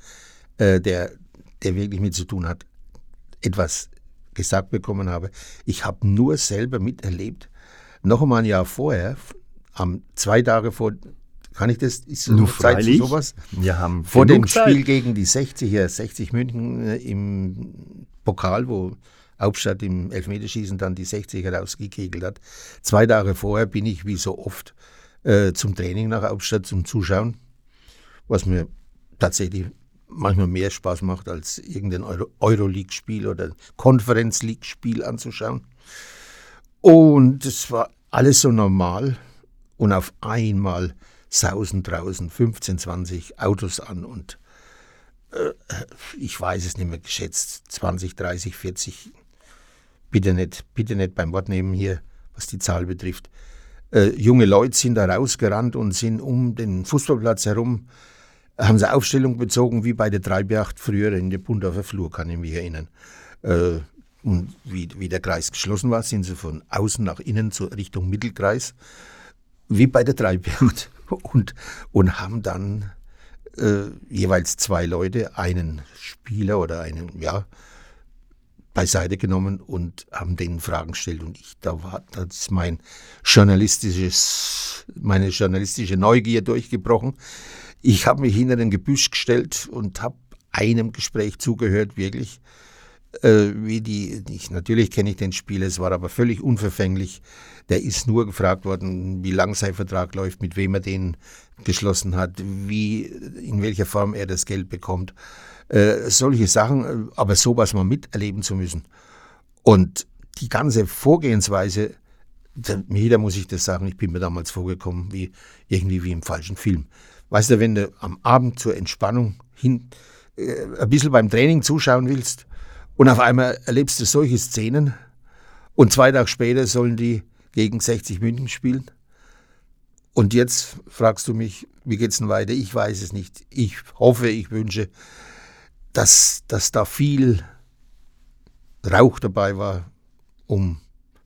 äh, der, der wirklich mit zu tun hat, etwas gesagt bekommen habe. Ich habe nur selber miterlebt, noch einmal ein Jahr vorher, am zwei Tage vor, kann ich das? Ist Nur Zeit freilich. sowas? Wir haben vor dem Zeit. Spiel gegen die 60er, 60 München äh, im Pokal, wo Hauptstadt im Elfmeterschießen dann die 60er rausgekegelt hat. Zwei Tage vorher bin ich wie so oft äh, zum Training nach Hauptstadt zum Zuschauen, was mir tatsächlich manchmal mehr Spaß macht, als irgendein Euro Euroleague-Spiel oder Konferenz-League-Spiel anzuschauen. Und es war alles so normal und auf einmal sausen draußen 15, 20 Autos an und äh, ich weiß es nicht mehr geschätzt, 20, 30, 40 bitte nicht, bitte nicht beim Wort nehmen hier, was die Zahl betrifft. Äh, junge Leute sind da rausgerannt und sind um den Fußballplatz herum, haben sie Aufstellung bezogen wie bei der Treibjacht früher in der Bundorfer Flur, kann ich mich erinnern. Äh, und wie, wie der Kreis geschlossen war, sind sie von außen nach innen zur Richtung Mittelkreis, wie bei der Treibjacht. Und, und haben dann äh, jeweils zwei Leute, einen Spieler oder einen, ja, beiseite genommen und haben denen Fragen gestellt. Und ich, da war das mein journalistisches, meine journalistische Neugier durchgebrochen. Ich habe mich hinter den Gebüsch gestellt und habe einem Gespräch zugehört, wirklich. Äh, wie die, ich, natürlich kenne ich den Spieler, es war aber völlig unverfänglich. Der ist nur gefragt worden, wie lang sein Vertrag läuft, mit wem er den geschlossen hat, wie, in welcher Form er das Geld bekommt. Äh, solche Sachen, äh, aber sowas mal miterleben zu müssen. Und die ganze Vorgehensweise, jeder muss ich das sagen, ich bin mir damals vorgekommen, wie irgendwie wie im falschen Film. Weißt du, wenn du am Abend zur Entspannung hin, äh, ein bisschen beim Training zuschauen willst und auf einmal erlebst du solche Szenen und zwei Tage später sollen die gegen 60 München spielen. Und jetzt fragst du mich, wie geht's denn weiter? Ich weiß es nicht. Ich hoffe, ich wünsche, dass, dass da viel Rauch dabei war, um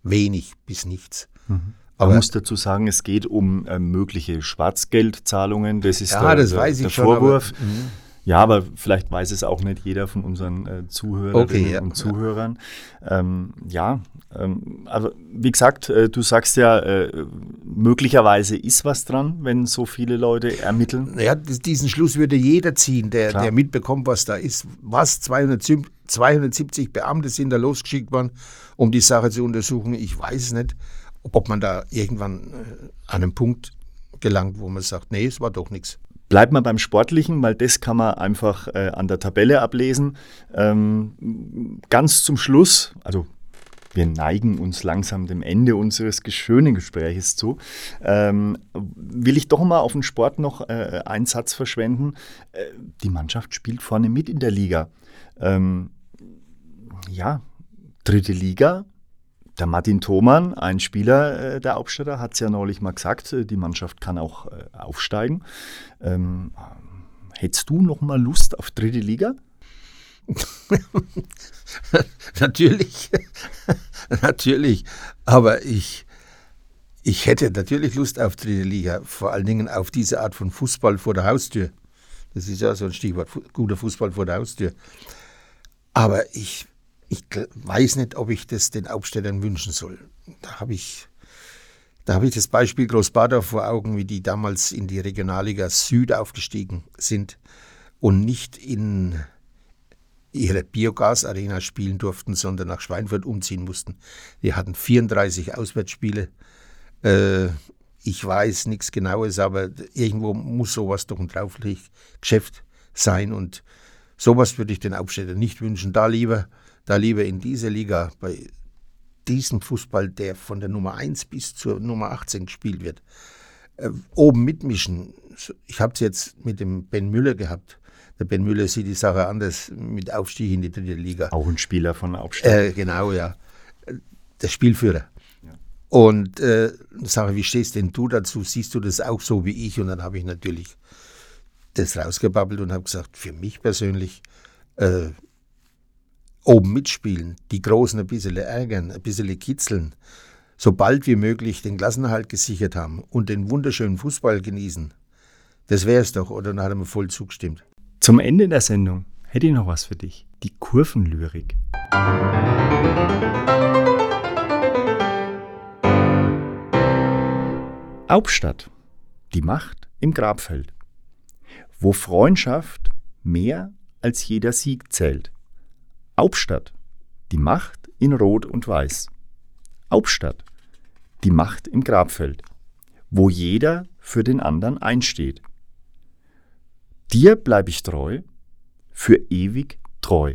wenig bis nichts. Mhm. Man muss dazu sagen, es geht um äh, mögliche Schwarzgeldzahlungen. Das ist ja, der, das der schon, Vorwurf. Aber, mhm. Ja, aber vielleicht weiß es auch nicht jeder von unseren äh, Zuhörerinnen okay, ja, und Zuhörern. Ja, ähm, ja ähm, aber wie gesagt, äh, du sagst ja, äh, möglicherweise ist was dran, wenn so viele Leute ermitteln. Naja, diesen Schluss würde jeder ziehen, der, der mitbekommt, was da ist. Was 270, 270 Beamte sind da losgeschickt worden, um die Sache zu untersuchen. Ich weiß es nicht, ob man da irgendwann äh, an einen Punkt gelangt, wo man sagt, nee, es war doch nichts. Bleibt man beim Sportlichen, weil das kann man einfach äh, an der Tabelle ablesen. Ähm, ganz zum Schluss, also wir neigen uns langsam dem Ende unseres schönen Gespräches zu, ähm, will ich doch mal auf den Sport noch äh, einen Satz verschwenden. Äh, die Mannschaft spielt vorne mit in der Liga. Ähm, ja, dritte Liga. Der Martin Thoman, ein Spieler äh, der Hauptstädter, hat es ja neulich mal gesagt, äh, die Mannschaft kann auch äh, aufsteigen. Ähm, hättest du noch mal Lust auf dritte Liga? natürlich, natürlich. Aber ich, ich hätte natürlich Lust auf dritte Liga, vor allen Dingen auf diese Art von Fußball vor der Haustür. Das ist ja so ein Stichwort, guter Fußball vor der Haustür. Aber ich, ich weiß nicht, ob ich das den Aufstellern wünschen soll. Da habe ich, da ich das Beispiel Großbadorf vor Augen, wie die damals in die Regionalliga Süd aufgestiegen sind und nicht in ihre Biogas-Arena spielen durften, sondern nach Schweinfurt umziehen mussten. Die hatten 34 Auswärtsspiele. Äh, ich weiß nichts Genaues, aber irgendwo muss sowas doch ein Drauflichtgeschäft sein und sowas würde ich den Aufstädtern nicht wünschen. Da lieber, da lieber in dieser Liga bei diesem Fußball, der von der Nummer 1 bis zur Nummer 18 gespielt wird, äh, oben mitmischen. Ich habe es jetzt mit dem Ben Müller gehabt. Der Ben Müller sieht die Sache anders mit Aufstieg in die dritte Liga. Auch ein Spieler von Aufstieg. Äh, genau, ja. Der Spielführer. Ja. Und äh, sage, wie stehst denn du dazu? Siehst du das auch so wie ich? Und dann habe ich natürlich das rausgebabbelt und habe gesagt, für mich persönlich äh, oben mitspielen, die Großen ein bisschen ärgern, ein bisschen kitzeln, so bald wie möglich den Klassenerhalt gesichert haben und den wunderschönen Fußball genießen. Das wäre es doch, oder? Dann hat er mir voll zugestimmt. Zum Ende der Sendung hätte ich noch was für dich. Die Kurvenlyrik. Hauptstadt. Die Macht im Grabfeld. Wo Freundschaft mehr als jeder Sieg zählt. Hauptstadt. Die Macht in Rot und Weiß. Hauptstadt. Die Macht im Grabfeld. Wo jeder für den anderen einsteht. Dir bleibe ich treu, für ewig treu.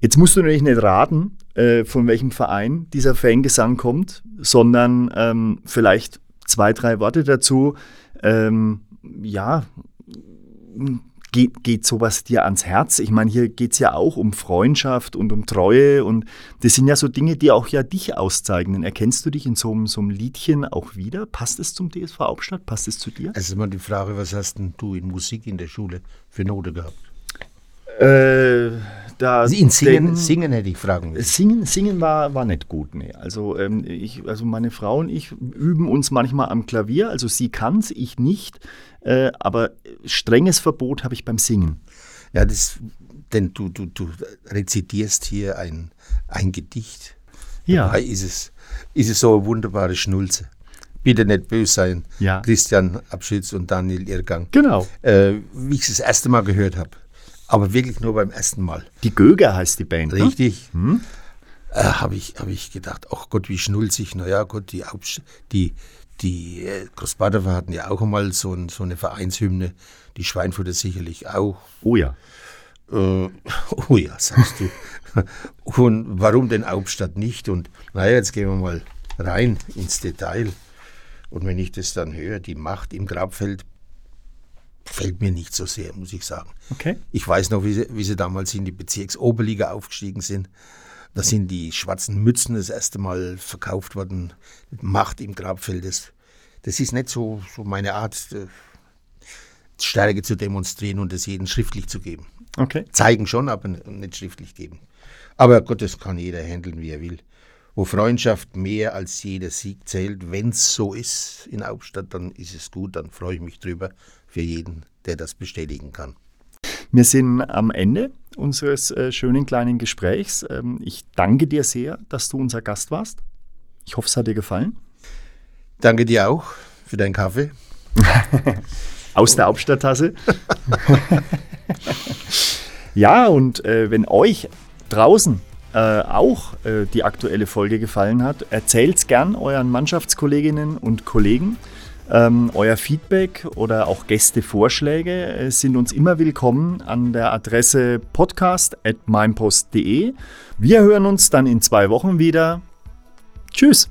Jetzt musst du natürlich nicht raten, äh, von welchem Verein dieser Fangesang kommt, sondern ähm, vielleicht zwei, drei Worte dazu. Ähm, ja, geht, geht sowas dir ans Herz? Ich meine, hier geht es ja auch um Freundschaft und um Treue und das sind ja so Dinge, die auch ja dich auszeichnen. Erkennst du dich in so einem, so einem Liedchen auch wieder? Passt es zum DSV Hauptstadt? Passt es zu dir? Es ist immer die Frage, was hast denn du in Musik in der Schule für Note gehabt? Äh, da in Singen, den, Singen hätte ich fragen müssen. Singen, Singen war, war nicht gut, nee. Also, ähm, ich, also meine Frau und ich üben uns manchmal am Klavier. Also sie kann es, ich nicht. Äh, aber strenges Verbot habe ich beim Singen. Ja, das, denn du, du, du rezitierst hier ein, ein Gedicht. Ja. Dabei ist es, ist es so eine wunderbare Schnulze. Bitte nicht böse sein. Ja. Christian Abschütz und Daniel Irrgang. Genau. Äh, wie ich es das erste Mal gehört habe. Aber wirklich nur beim ersten Mal. Die Göger heißt die Band. Ne? Richtig. Ne? Hm? Äh, habe ich, hab ich gedacht, ach Gott, wie schnulzig. Naja, Gott, die, die, die äh, Großbadewer hatten ja auch einmal so, ein, so, eine Vereinshymne, die Schweinfurter sicherlich auch. Oh ja. Äh, oh ja, sagst du. Und warum denn Hauptstadt nicht? Und naja, jetzt gehen wir mal rein ins Detail. Und wenn ich das dann höre, die Macht im Grabfeld, fällt mir nicht so sehr, muss ich sagen. Okay. Ich weiß noch, wie sie, wie sie damals in die Bezirksoberliga aufgestiegen sind. Da sind die schwarzen Mützen das erste Mal verkauft worden. Macht im Grabfeld. Das, das ist nicht so, so meine Art, äh, Stärke zu demonstrieren und es jedem schriftlich zu geben. Okay. Zeigen schon, aber nicht schriftlich geben. Aber Gott, das kann jeder handeln, wie er will. Wo Freundschaft mehr als jeder Sieg zählt, wenn es so ist in Hauptstadt, dann ist es gut, dann freue ich mich drüber für jeden, der das bestätigen kann. Wir sind am Ende unseres äh, schönen kleinen Gesprächs. Ähm, ich danke dir sehr, dass du unser Gast warst. Ich hoffe, es hat dir gefallen. Danke dir auch für deinen Kaffee. Aus der Hauptstadttasse. ja, und äh, wenn euch draußen äh, auch äh, die aktuelle Folge gefallen hat, erzählt es gern euren Mannschaftskolleginnen und Kollegen. Ähm, euer Feedback oder auch Gästevorschläge äh, sind uns immer willkommen an der Adresse podcast.meinpost.de. Wir hören uns dann in zwei Wochen wieder. Tschüss!